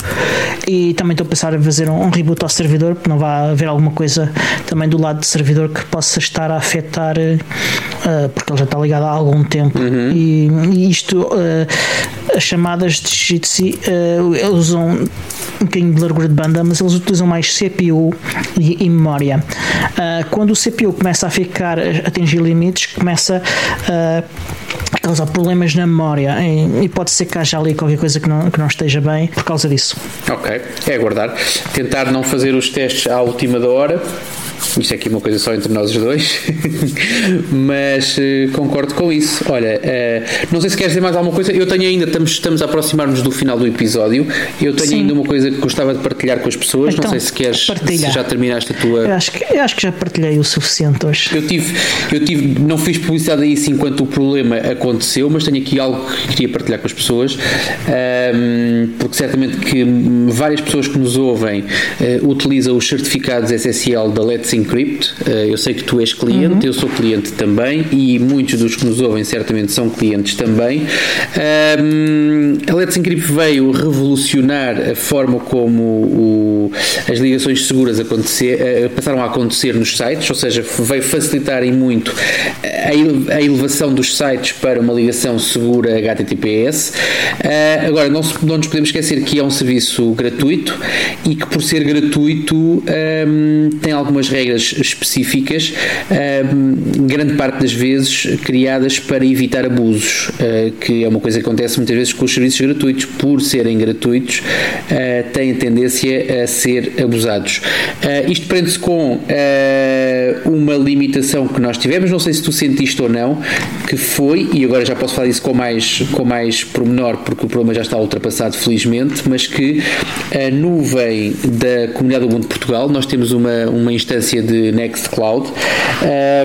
E também estou a pensar em fazer um reboot ao servidor, porque não vai haver alguma coisa também do lado do servidor que possa estar a afetar uh, porque ele já está ligado há algum tempo. Uhum. E, e, isto, uh, as chamadas de Jitsi, usam um bocadinho de largura de banda, mas eles utilizam mais CPU e, e memória. quando o CPU começa a ficar, a atingir limites, começa a causar problemas na memória e, e, pode ser que haja ali qualquer coisa que não, que não esteja bem por causa disso. Ok, é aguardar. Tentar não fazer os testes à última da hora isto é aqui uma coisa só entre nós os dois, mas uh, concordo com isso. Olha, uh, não sei se queres dizer mais alguma coisa. Eu tenho ainda, estamos, estamos a aproximar-nos do final do episódio. Eu tenho Sim. ainda uma coisa que gostava de partilhar com as pessoas. Então, não sei se queres, se já terminaste a tua. Eu acho, que, eu acho que já partilhei o suficiente hoje. Eu tive, eu tive, não fiz publicidade a isso enquanto o problema aconteceu, mas tenho aqui algo que queria partilhar com as pessoas, porque certamente que várias pessoas que nos ouvem uh, utilizam os certificados SSL da Let's Encrypt. Eh, eu sei que tu és cliente, uhum. eu sou cliente também e muitos dos que nos ouvem certamente são clientes também. Um, a Let's Encrypt veio revolucionar a forma como o, as ligações seguras acontecer, uh, passaram a acontecer nos sites, ou seja, veio facilitar em muito a, a elevação dos sites para uma ligação segura HTTPS. Uh, agora, não, não nos podemos esquecer que é um serviço gratuito e que, por ser gratuito, um, tem algumas regras regras específicas, grande parte das vezes criadas para evitar abusos, eh, que é uma coisa que acontece muitas vezes com os serviços gratuitos, por serem gratuitos, eh, têm tendência a ser abusados. Eh, isto prende-se com uma limitação que nós tivemos, não sei se tu sentiste ou não, que foi, e agora já posso falar isso com mais, com mais pormenor, porque o problema já está ultrapassado, felizmente, mas que a nuvem da Comunidade do Mundo de Portugal, nós temos uma, uma instância de Nextcloud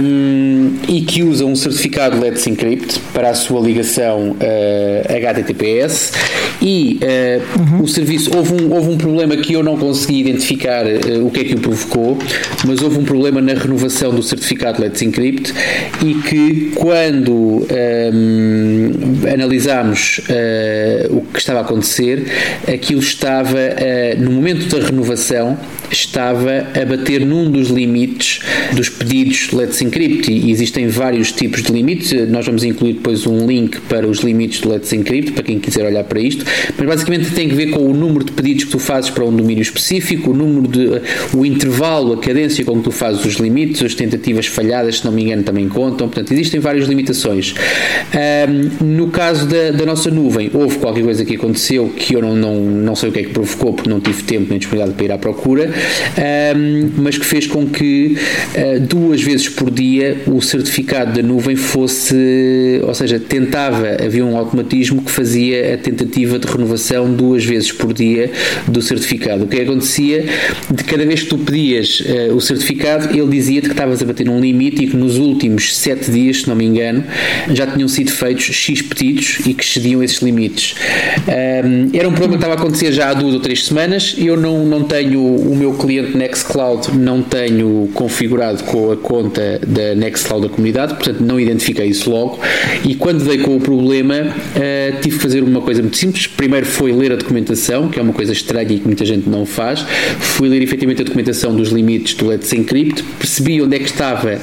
um, e que usa um certificado Let's Encrypt para a sua ligação uh, HTTPS e uh, uhum. o serviço houve um, houve um problema que eu não consegui identificar uh, o que é que o provocou, mas houve um problema na renovação do certificado Let's Encrypt e que quando um, analisámos uh, o que estava a acontecer, aquilo estava no momento da renovação estava a bater num dos limites dos pedidos Let's Encrypt e existem vários tipos de limites. Nós vamos incluir depois um link para os limites do Let's Encrypt para quem quiser olhar para isto, mas basicamente tem que ver com o número de pedidos que tu fazes para um domínio específico, o número de o intervalo, a cadência com que tu fazes os limites, as tentativas falhadas, se não me engano, também contam. Portanto, existem várias limitações. Um, no caso da, da, nossa nuvem, houve qualquer coisa que aconteceu que eu não, não, não sei o que é que provocou, porque não tive tempo nem disponibilidade para ir à procura, um, mas que fez com que uh, duas vezes por dia o certificado da nuvem fosse, ou seja, tentava, havia um automatismo que fazia a tentativa de renovação duas vezes por dia do certificado. O que acontecia, de cada vez que tu pedias uh, o certificado, ele dizia-te que estavas a bater um limite e que nos últimos sete dias, se não me engano, já tinham sido feitos X pedidos e que excediam esses limites. Um, era um problema que estava a acontecer já há duas ou três semanas. Eu não, não tenho o meu cliente Nextcloud não tenho configurado com a conta da Nextcloud da comunidade, portanto não identifiquei isso logo. E quando dei com o problema, uh, tive que fazer uma coisa muito simples. Primeiro foi ler a documentação, que é uma coisa estranha e que muita gente não faz. Fui ler efetivamente a documentação dos limites do Let's Encrypt, percebi onde é que estava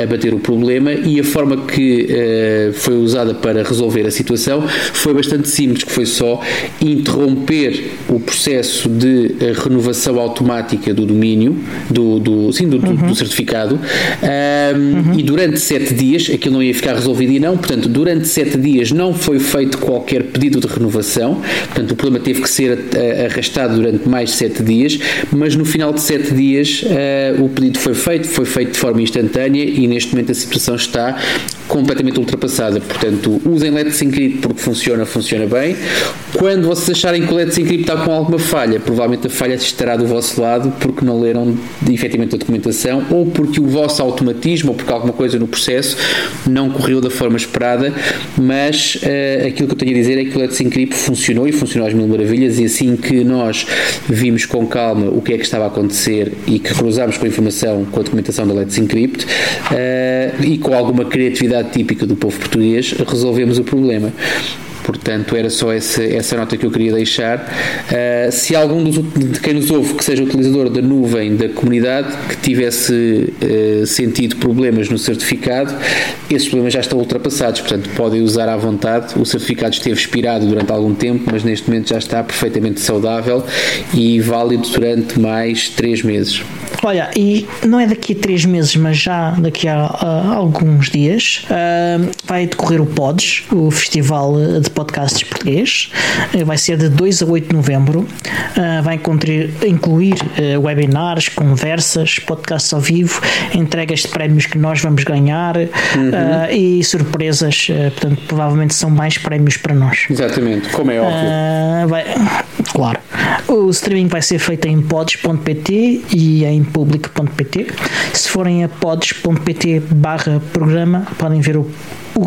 a bater o problema e a forma que uh, foi usada para resolver a situação foi bastante simples, que foi só interromper o processo de eh, renovação automática do domínio, do, do sim, do, uhum. do certificado, um, uhum. e durante sete dias, aquilo não ia ficar resolvido e não, portanto, durante sete dias não foi feito qualquer pedido de renovação, portanto, o problema teve que ser arrastado durante mais sete dias, mas no final de sete dias uh, o pedido foi feito, foi feito de forma instantânea e neste momento a situação está completamente ultrapassada. Portanto, usem Let's Encrypt porque funciona, funciona bem. Quando vocês acharem que o Let's Encrypt está com alguma falha, provavelmente a falha estará do vosso lado porque não leram efetivamente a documentação ou porque o vosso automatismo ou porque alguma coisa no processo não correu da forma esperada. Mas uh, aquilo que eu tenho a dizer é que o Let's Encrypt funcionou e funcionou às mil maravilhas. E assim que nós vimos com calma o que é que estava a acontecer e que cruzámos com a informação, com a documentação da Let's Encrypt uh, e com alguma criatividade típica do povo português, resolvemos o problema. Portanto, era só essa, essa nota que eu queria deixar. Uh, se algum dos, de quem nos ouve que seja utilizador da nuvem da comunidade que tivesse uh, sentido problemas no certificado, esses problemas já estão ultrapassados. Portanto, podem usar à vontade. O certificado esteve expirado durante algum tempo, mas neste momento já está perfeitamente saudável e válido durante mais 3 meses. Olha, e não é daqui a 3 meses, mas já daqui a, a alguns dias, uh, vai decorrer o PODS, o Festival de Podcasts Português. Uh, vai ser de 2 a 8 de novembro. Uh, vai incluir, incluir webinars, conversas, podcasts ao vivo, entregas de prémios que nós vamos ganhar uhum. e surpresas. portanto, provavelmente são mais prémios para nós. Exatamente, como é óbvio. Vai, claro. O streaming vai ser feito em pods.pt e em public.pt. Se forem a pods.pt barra programa, podem ver o,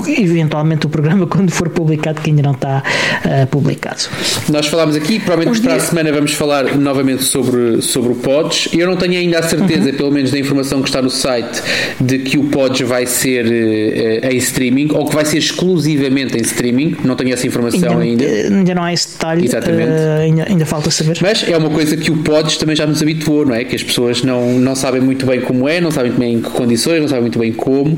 eventualmente o programa quando for publicado, que ainda não está uh, publicado. Nós falámos aqui, provavelmente para a semana vamos falar novamente sobre, sobre o Pods. Eu não tenho ainda a certeza, uhum. pelo menos da informação que está no site, de que o Pods vai ser uh, em streaming ou que vai ser exclusivamente em streaming. Não tenho essa informação ainda. Ainda, ainda não há esse detalhe. Exatamente. Uh, ainda, ainda falta saber. Mas é uma coisa que o Pods também já nos habituou, não é? Que as pessoas não, não sabem muito bem como é, não sabem muito bem em que condições, não sabem muito bem como.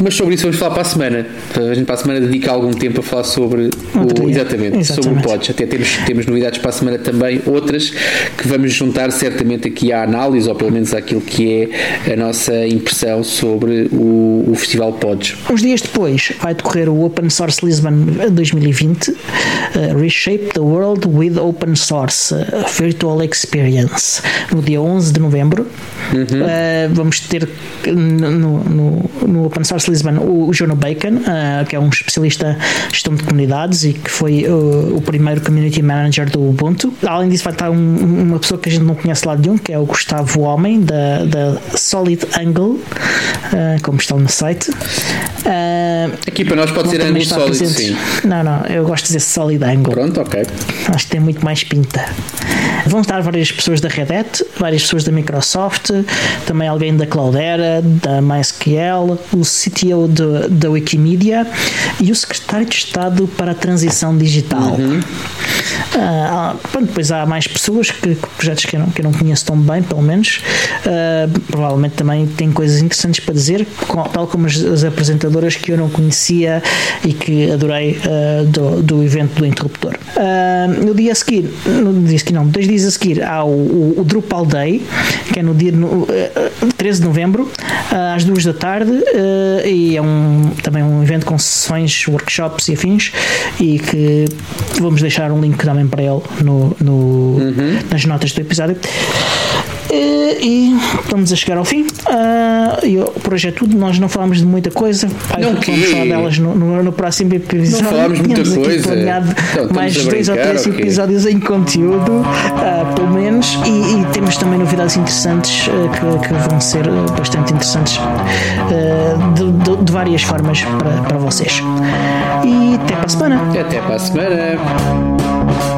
Mas sobre isso vamos falar para a semana. A gente para a semana dedica algum tempo a falar sobre o, exatamente, exatamente, sobre o Pods. Até temos, temos novidades para a semana também, outras que vamos juntar certamente aqui à análise, ou pelo menos àquilo que é a nossa impressão sobre o, o Festival Pods. Uns dias depois vai decorrer o Open Source Lisbon 2020 uh, Reshape the World with Open Source uh, Virtual Experience no dia 11 de novembro. Uhum. Uh, vamos ter no, no, no Open Source Lisbon o, o Jono Bacon uh, que é um especialista em gestão de comunidades e que foi uh, o primeiro community manager do Ubuntu. Além disso, vai estar um, uma pessoa que a gente não conhece lá de um, que é o Gustavo Homem, da, da Solid Angle, uh, como está no site. Aqui para nós pode ser Solid, presente. sim. Não, não, eu gosto de dizer Solid Angle. Pronto, ok. Acho que tem muito mais pinta. Vão estar várias pessoas da Red Hat, várias pessoas da Microsoft, também alguém da Cloudera, da MySQL, o CTO de, da Wikimedia e o secretário de Estado para a Transição Digital. Uhum. Uh, pronto, depois há mais pessoas que, que, projetos que eu, não, que eu não conheço tão bem, pelo menos. Uh, provavelmente também tem coisas interessantes para dizer, tal como as, as, apresentadoras que eu não conhecia e que adorei uh, do, do evento do Interruptor. no dia a seguir, no dia a seguir, não, dois dias a seguir, há o, o, o Drupal Day, que é no dia no, 13 de novembro, às duas da tarde, e é um, também um evento com sessões, workshops e afins, e que vamos deixar um link também para ele no, no uhum. nas notas do episódio. E, e, estamos a chegar ao fim. Uh, por hoje é tudo. Nós não falamos de muita coisa. Não vamos que... falar delas no, no, no, próximo episódio. Não falamos muita coisa. então, mais dois ou três okay. episódios em conteúdo, uh, pelo menos. E, e, temos também novidades interessantes uh, que, que, vão ser bastante interessantes de, de, de, várias formas para, para vocês. E até para a semana. Até para a semana.